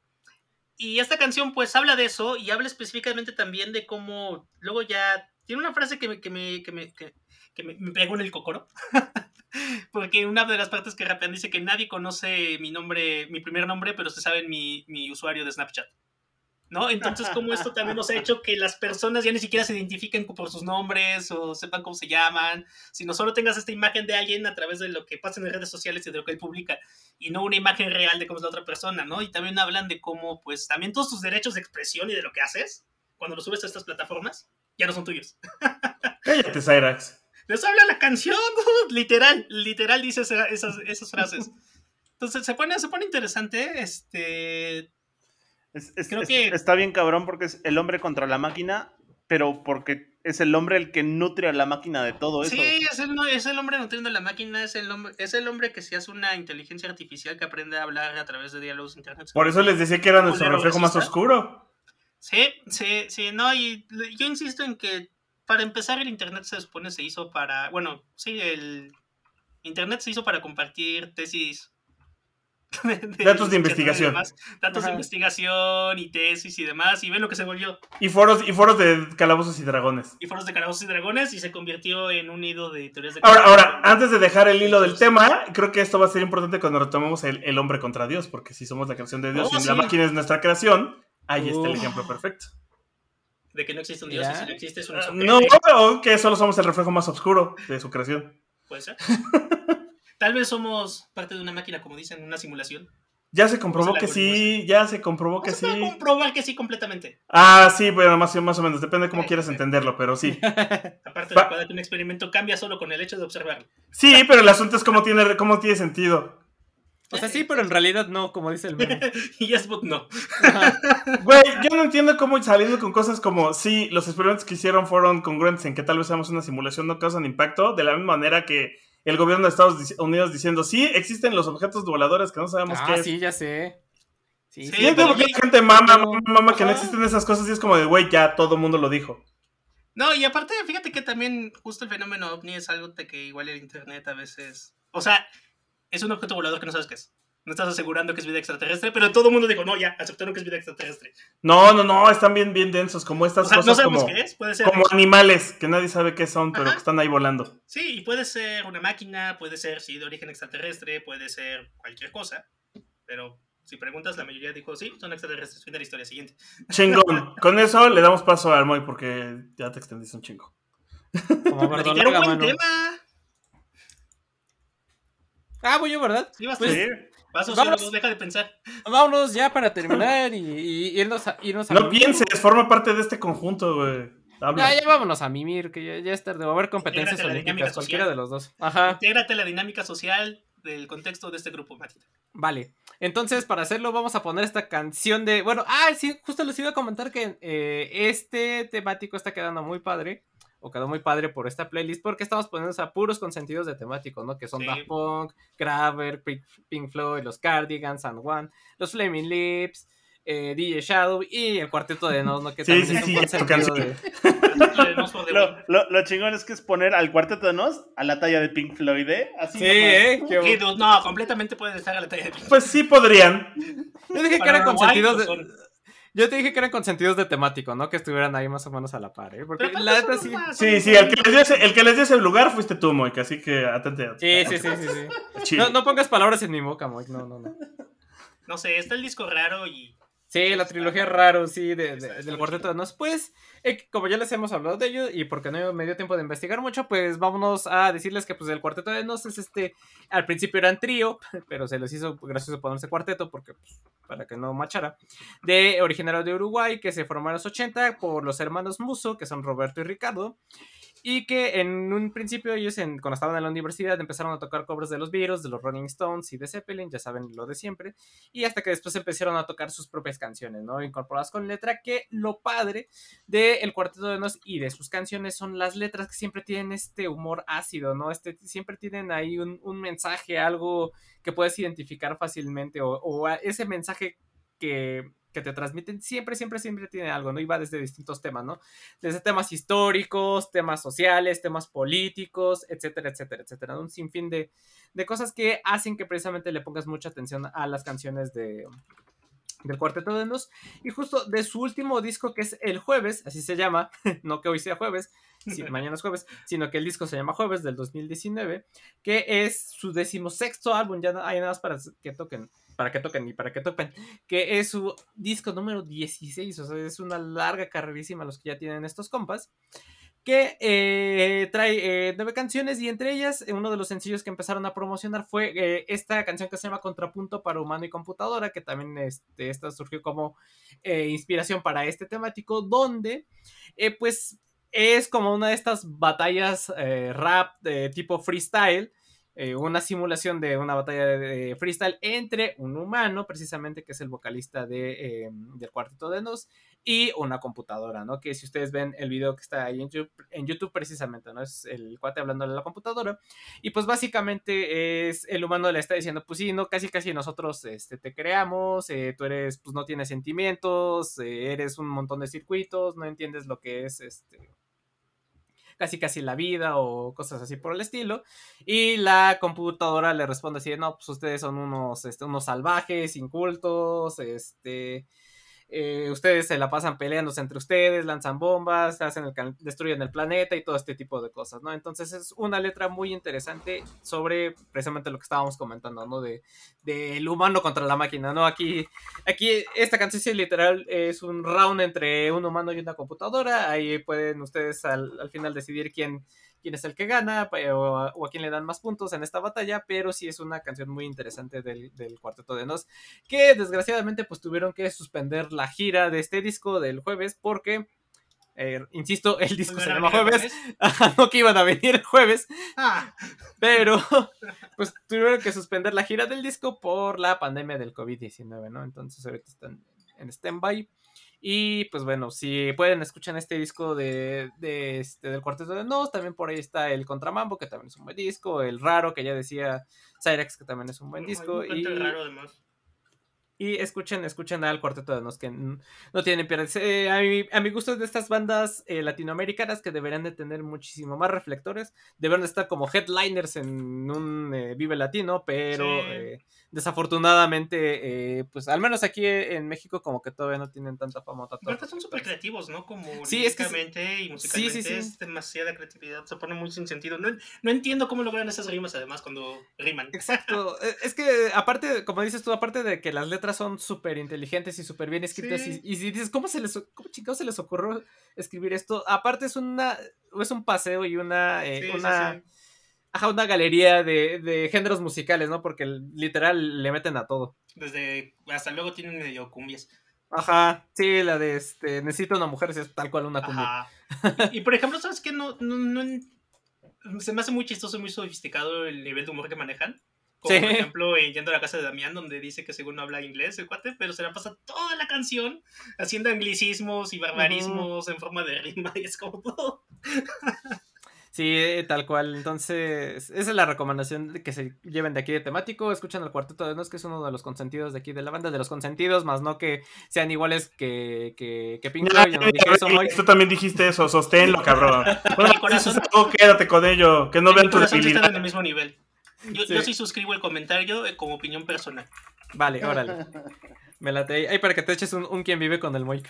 Y esta canción pues habla de eso y habla específicamente también de cómo luego ya tiene una frase que me, que me, que me, que, que me, me pegó en el cocoro. Porque una de las partes que rapean dice que nadie conoce mi nombre, mi primer nombre, pero se sabe mi, mi usuario de Snapchat. ¿No? Entonces, como esto también nos ha hecho que las personas ya ni siquiera se identifiquen por sus nombres o sepan cómo se llaman, sino solo tengas esta imagen de alguien a través de lo que pasa en redes sociales y de lo que él publica y no una imagen real de cómo es la otra persona, ¿no? Y también hablan de cómo, pues, también todos tus derechos de expresión y de lo que haces, cuando lo subes a estas plataformas, ya no son tuyos. Cállate, Cyrax. Les habla la canción, literal, literal dice esa- esas, esas frases. Entonces se pone, se pone interesante, este... Es- es- Creo es- que- Está bien cabrón porque es el hombre contra la máquina, pero porque es el hombre el que nutre a la máquina de todo eso. Sí, es el, es el hombre nutriendo la máquina, es el, hombre, es el hombre que se hace una inteligencia artificial que aprende a hablar a través de diálogos internet. Por eso les decía que era nuestro reflejo más oscuro. Sí, sí, sí, no, y yo insisto en que para empezar el internet se supone se hizo para, bueno, sí, el, Internet se hizo para compartir tesis. Datos de investigación. demás, datos de investigación y tesis y demás. Y ven lo que se volvió. Y foros, y foros de calabozos y dragones. Y foros de calabozos y dragones y se convirtió en un nido de teorías de Ahora, ahora, antes de dejar el hilo del tema, creo que esto va a ser importante cuando retomemos el, el hombre contra Dios, porque si somos la creación de Dios Oh, y la máquina es nuestra creación, ahí está el ejemplo perfecto. De que no existe un dios y si no existe es un Ah, No, o que solo somos el reflejo más oscuro de su creación. Puede ser. Tal vez somos parte de una máquina, como dicen, una simulación. Ya se comprobó que sí, ya se comprobó que No se puede sí. comprobar que sí completamente. Ah, sí, bueno, más, más o menos, depende de cómo Eh, quieras eh. entenderlo, pero sí. Aparte Pa- recuerda que un experimento cambia solo con el hecho de observarlo. Sí, pero el asunto es cómo tiene, cómo tiene sentido. O sea, sí, pero en realidad no, como dice el meme. y yes, but no. Güey, yo no entiendo cómo saliendo con cosas como, sí, los experimentos que hicieron fueron congruentes en que tal vez seamos una simulación no causan impacto, de la misma manera que el gobierno de Estados Unidos diciendo, sí, existen los objetos voladores que no sabemos qué Ah, es. sí, ya sé. Sí, Sí, pero qué ya- la gente mama, mama, mama que no existen esas cosas y es como de, güey, ya todo el mundo lo dijo. No, y aparte, fíjate que también justo el fenómeno ovni es algo de que igual el internet a veces... O sea, es un objeto volador que no sabes qué es. No estás asegurando que es vida extraterrestre, pero todo el mundo dijo, no, ya, aceptaron que es vida extraterrestre. No, no, no, están bien, bien densos, como estas O sea, no cosas sabemos como, qué es, puede ser... como animales que nadie sabe qué son, pero Ajá. que están ahí volando. Sí, y puede ser una máquina, puede ser, sí, de origen extraterrestre, puede ser cualquier cosa. Pero si preguntas, la mayoría dijo, sí, son extraterrestres. Fin de la historia siguiente. Chingón. Con eso le damos paso al Moy porque ya te extendiste un chingo. Como un buen mano. tema. Ah, voy yo, ¿verdad? Sí, vas Pues, tú. Vas, vamos. sociólogo, deja de pensar. Vámonos ya para terminar y, y irnos a, irnos a No pienses, forma parte de este conjunto, güey. Habla. Ya, ya vámonos a mimir, que ya, ya es tarde. Va a haber competencias Intégrate a la dinámica olímpicas, cualquiera social. de los dos. Ajá. Intégrate la dinámica social del contexto de este grupo, Matita. Vale. Entonces, para hacerlo, vamos a poner esta canción de. Bueno, ah, sí, justo les iba a comentar que eh, este temático está quedando muy padre. O quedó muy padre por esta playlist. Porque estamos poniendo a puros consentidos de temático, ¿no? Que son Sí. Daft Punk, Graver, Pink, Pink Floyd, los Cardigans, San Juan, los Flaming Lips, eh, DJ Shadow y el cuarteto de Nos, ¿no? Que Sí, también sí, es un consentido de. Lo, lo, lo chingón es que es poner al cuarteto de Nos a la talla de Pink Floyd, ¿eh? Así Sí. ¿eh? Qué no, completamente pueden estar a la talla de Pues sí podrían. Yo dije que eran consentidos de. Yo te dije que eran consentidos de temático, ¿no? Que estuvieran ahí más o menos a la par, ¿eh? Porque la neta sí. más- Sí, sí, el que les dio ese, el que les dio ese lugar fuiste tú, Moik, así que atente. Sí, sí, sí, sí, sí. No, no pongas palabras en mi boca, Moik. No, no, no. No sé, está el disco raro y Sí, la trilogía raro, sí, de, de- del cuarteto de Nos. Pues, eh, como ya les hemos hablado de ello y porque no me dio tiempo de investigar mucho, pues vámonos a decirles que pues el cuarteto de Nos es este, al principio eran trío, pero se les hizo gracioso ponerse cuarteto porque, pues, para que no machara, de originario de Uruguay, que se formaron en los 80 por los hermanos Muso, que son Roberto y Ricardo. Y que en un principio ellos, cuando estaban en la universidad, empezaron a tocar covers de los Beatles, de los Rolling Stones y de Zeppelin, ya saben lo de siempre. Y hasta que después empezaron a tocar sus propias canciones, ¿no? Incorporadas con letra, que lo padre del Cuarteto de Nos y de sus canciones son las letras que siempre tienen este humor ácido, ¿no? Este, siempre tienen ahí un, un mensaje, algo que puedes identificar fácilmente o, o ese mensaje que, que te transmiten siempre, siempre, siempre tiene algo, ¿no? Y va desde distintos temas, ¿no? Desde temas históricos, temas sociales, temas políticos, etcétera, etcétera, etcétera. ¿no? Un sinfín de, de cosas que hacen que precisamente le pongas mucha atención a las canciones de del Cuarteto de Nos y justo de su último disco que es El Jueves, así se llama, no que hoy sea jueves, si mañana es jueves, sino que el disco se llama Jueves del 2019, que es su decimosexto álbum, ya no hay nada más para que toquen, para que toquen y para que toquen, que es su disco número 16, o sea, es una larga carrerísima los que ya tienen estos compas que eh, trae eh, nueve canciones y entre ellas eh, uno de los sencillos que empezaron a promocionar fue esta canción que se llama Contrapunto para Humano y Computadora, que también este, esta surgió como inspiración para este temático, donde pues es como una de estas batallas rap de tipo freestyle, eh, una simulación de una batalla de, freestyle entre un humano, precisamente que es el vocalista de, eh, del Cuarteto de Nos, y una computadora, ¿no? Que si ustedes ven el video que está ahí en YouTube, en YouTube precisamente, ¿no? Es el cuate hablando de la computadora. Y pues básicamente es el humano le está diciendo, pues sí, no, casi casi nosotros este, te creamos, eh, tú eres, pues no tienes sentimientos, eh, eres un montón de circuitos, no entiendes lo que es este casi casi la vida o cosas así por el estilo. Y la computadora le responde así, no, pues ustedes son unos, este, unos salvajes, incultos, este eh, ustedes se la pasan peleándose entre ustedes, lanzan bombas, hacen el destruyen el planeta y todo este tipo de cosas, ¿no? Entonces es una letra muy interesante sobre precisamente lo que estábamos comentando, ¿no? De, el humano contra la máquina, ¿no? Aquí, aquí esta canción literal es un round entre un humano y una computadora, ahí pueden ustedes al, al final decidir quién quién es el que gana o a, quién le dan más puntos en esta batalla, pero sí es una canción muy interesante del, Cuarteto de Nos, que desgraciadamente pues tuvieron que suspender la gira de este disco del jueves porque... Eh, insisto, el disco se llama jueves, no que iban a venir el jueves, ah. pero pues tuvieron que suspender la gira del disco por la pandemia del COVID-19, ¿no? Entonces ahorita están en stand-by. Y pues bueno, si pueden escuchar este disco de, este, del Cuarteto de Nos, también por ahí está el Contramambo, que también es un buen disco, el Raro, que ya decía Cyrex, que también es un buen disco. y, raro además. Y escuchen, escuchen al Cuarteto de Nos, que no tienen pierde. Eh, a, mi, a mi gusto es de estas bandas eh, latinoamericanas que deberían de tener muchísimo más reflectores, deberían de estar como headliners en un eh, Vive Latino, pero desafortunadamente, pues al menos aquí en México como que todavía no tienen tanta fama. Pero son súper creativos, ¿no? Como sí, es y musicalmente es demasiada creatividad, se pone muy sin sentido. No, no entiendo cómo logran esas rimas además cuando riman. Exacto, es que aparte, como dices tú, aparte de que las letras son súper inteligentes y súper bien escritas. Y, si dices, ¿cómo se les, cómo se les ocurrió escribir esto? Aparte es una, es un paseo y una, eh, una, una galería de, géneros musicales, ¿no? Porque literal le meten a todo. Desde, hasta luego tienen medio cumbias. Ajá, sí, la de este, necesito una mujer, es tal cual una cumbia. Y, por ejemplo, ¿sabes qué? No, no, no, se me hace muy chistoso y muy sofisticado el nivel de humor que manejan. Como por ejemplo en Yendo a la casa de Damián, donde dice que según no habla inglés el cuate, pero se la pasa toda la canción haciendo anglicismos y barbarismos en forma de rima y es como todo. Sí, eh, tal cual. Entonces, esa es la recomendación de que se lleven de aquí de temático. Escuchan el cuarteto de Nos, que es uno de los consentidos de aquí de la banda, de los consentidos, más no que sean iguales que, que, que Pink Floyd. Tú también dijiste eso, sosténlo, cabrón. Bueno, corazón, quédate con ello, que no vean tu debilidad. en el mismo nivel. Yo sí. yo sí suscribo el comentario eh, como opinión personal. Vale, órale. Me late ahí para que te eches un, un quien vive con el Moik.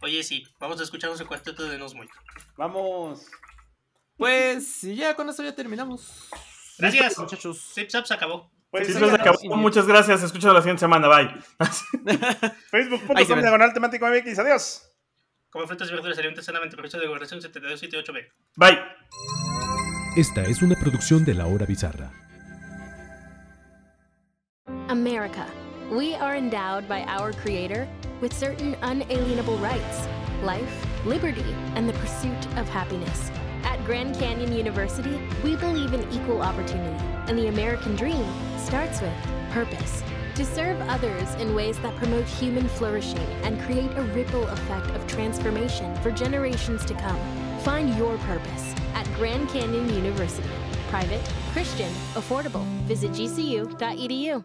Oye, sí, vamos a escucharnos el cuarteto de Nos Moik. Vamos. Pues ya con eso ya terminamos. Gracias, muchachos. Zip se acabó. Pues sí, se acabó. Muchas gracias. Escucho la siguiente semana. Bye. Facebook.com diagonal temático MX. Adiós. Como frutas y verduras alimentos sanamente, profesor de gobernación 7278B. Bye. Esta es una producción de La Hora Bizarra. America. We are endowed by our Creator with certain unalienable rights life, liberty, and the pursuit of happiness. At Grand Canyon University, we believe in equal opportunity, and the American dream starts with purpose. To serve others in ways that promote human flourishing and create a ripple effect of transformation for generations to come. Find your purpose at Grand Canyon University. Private, Christian, affordable. Visit gcu.edu.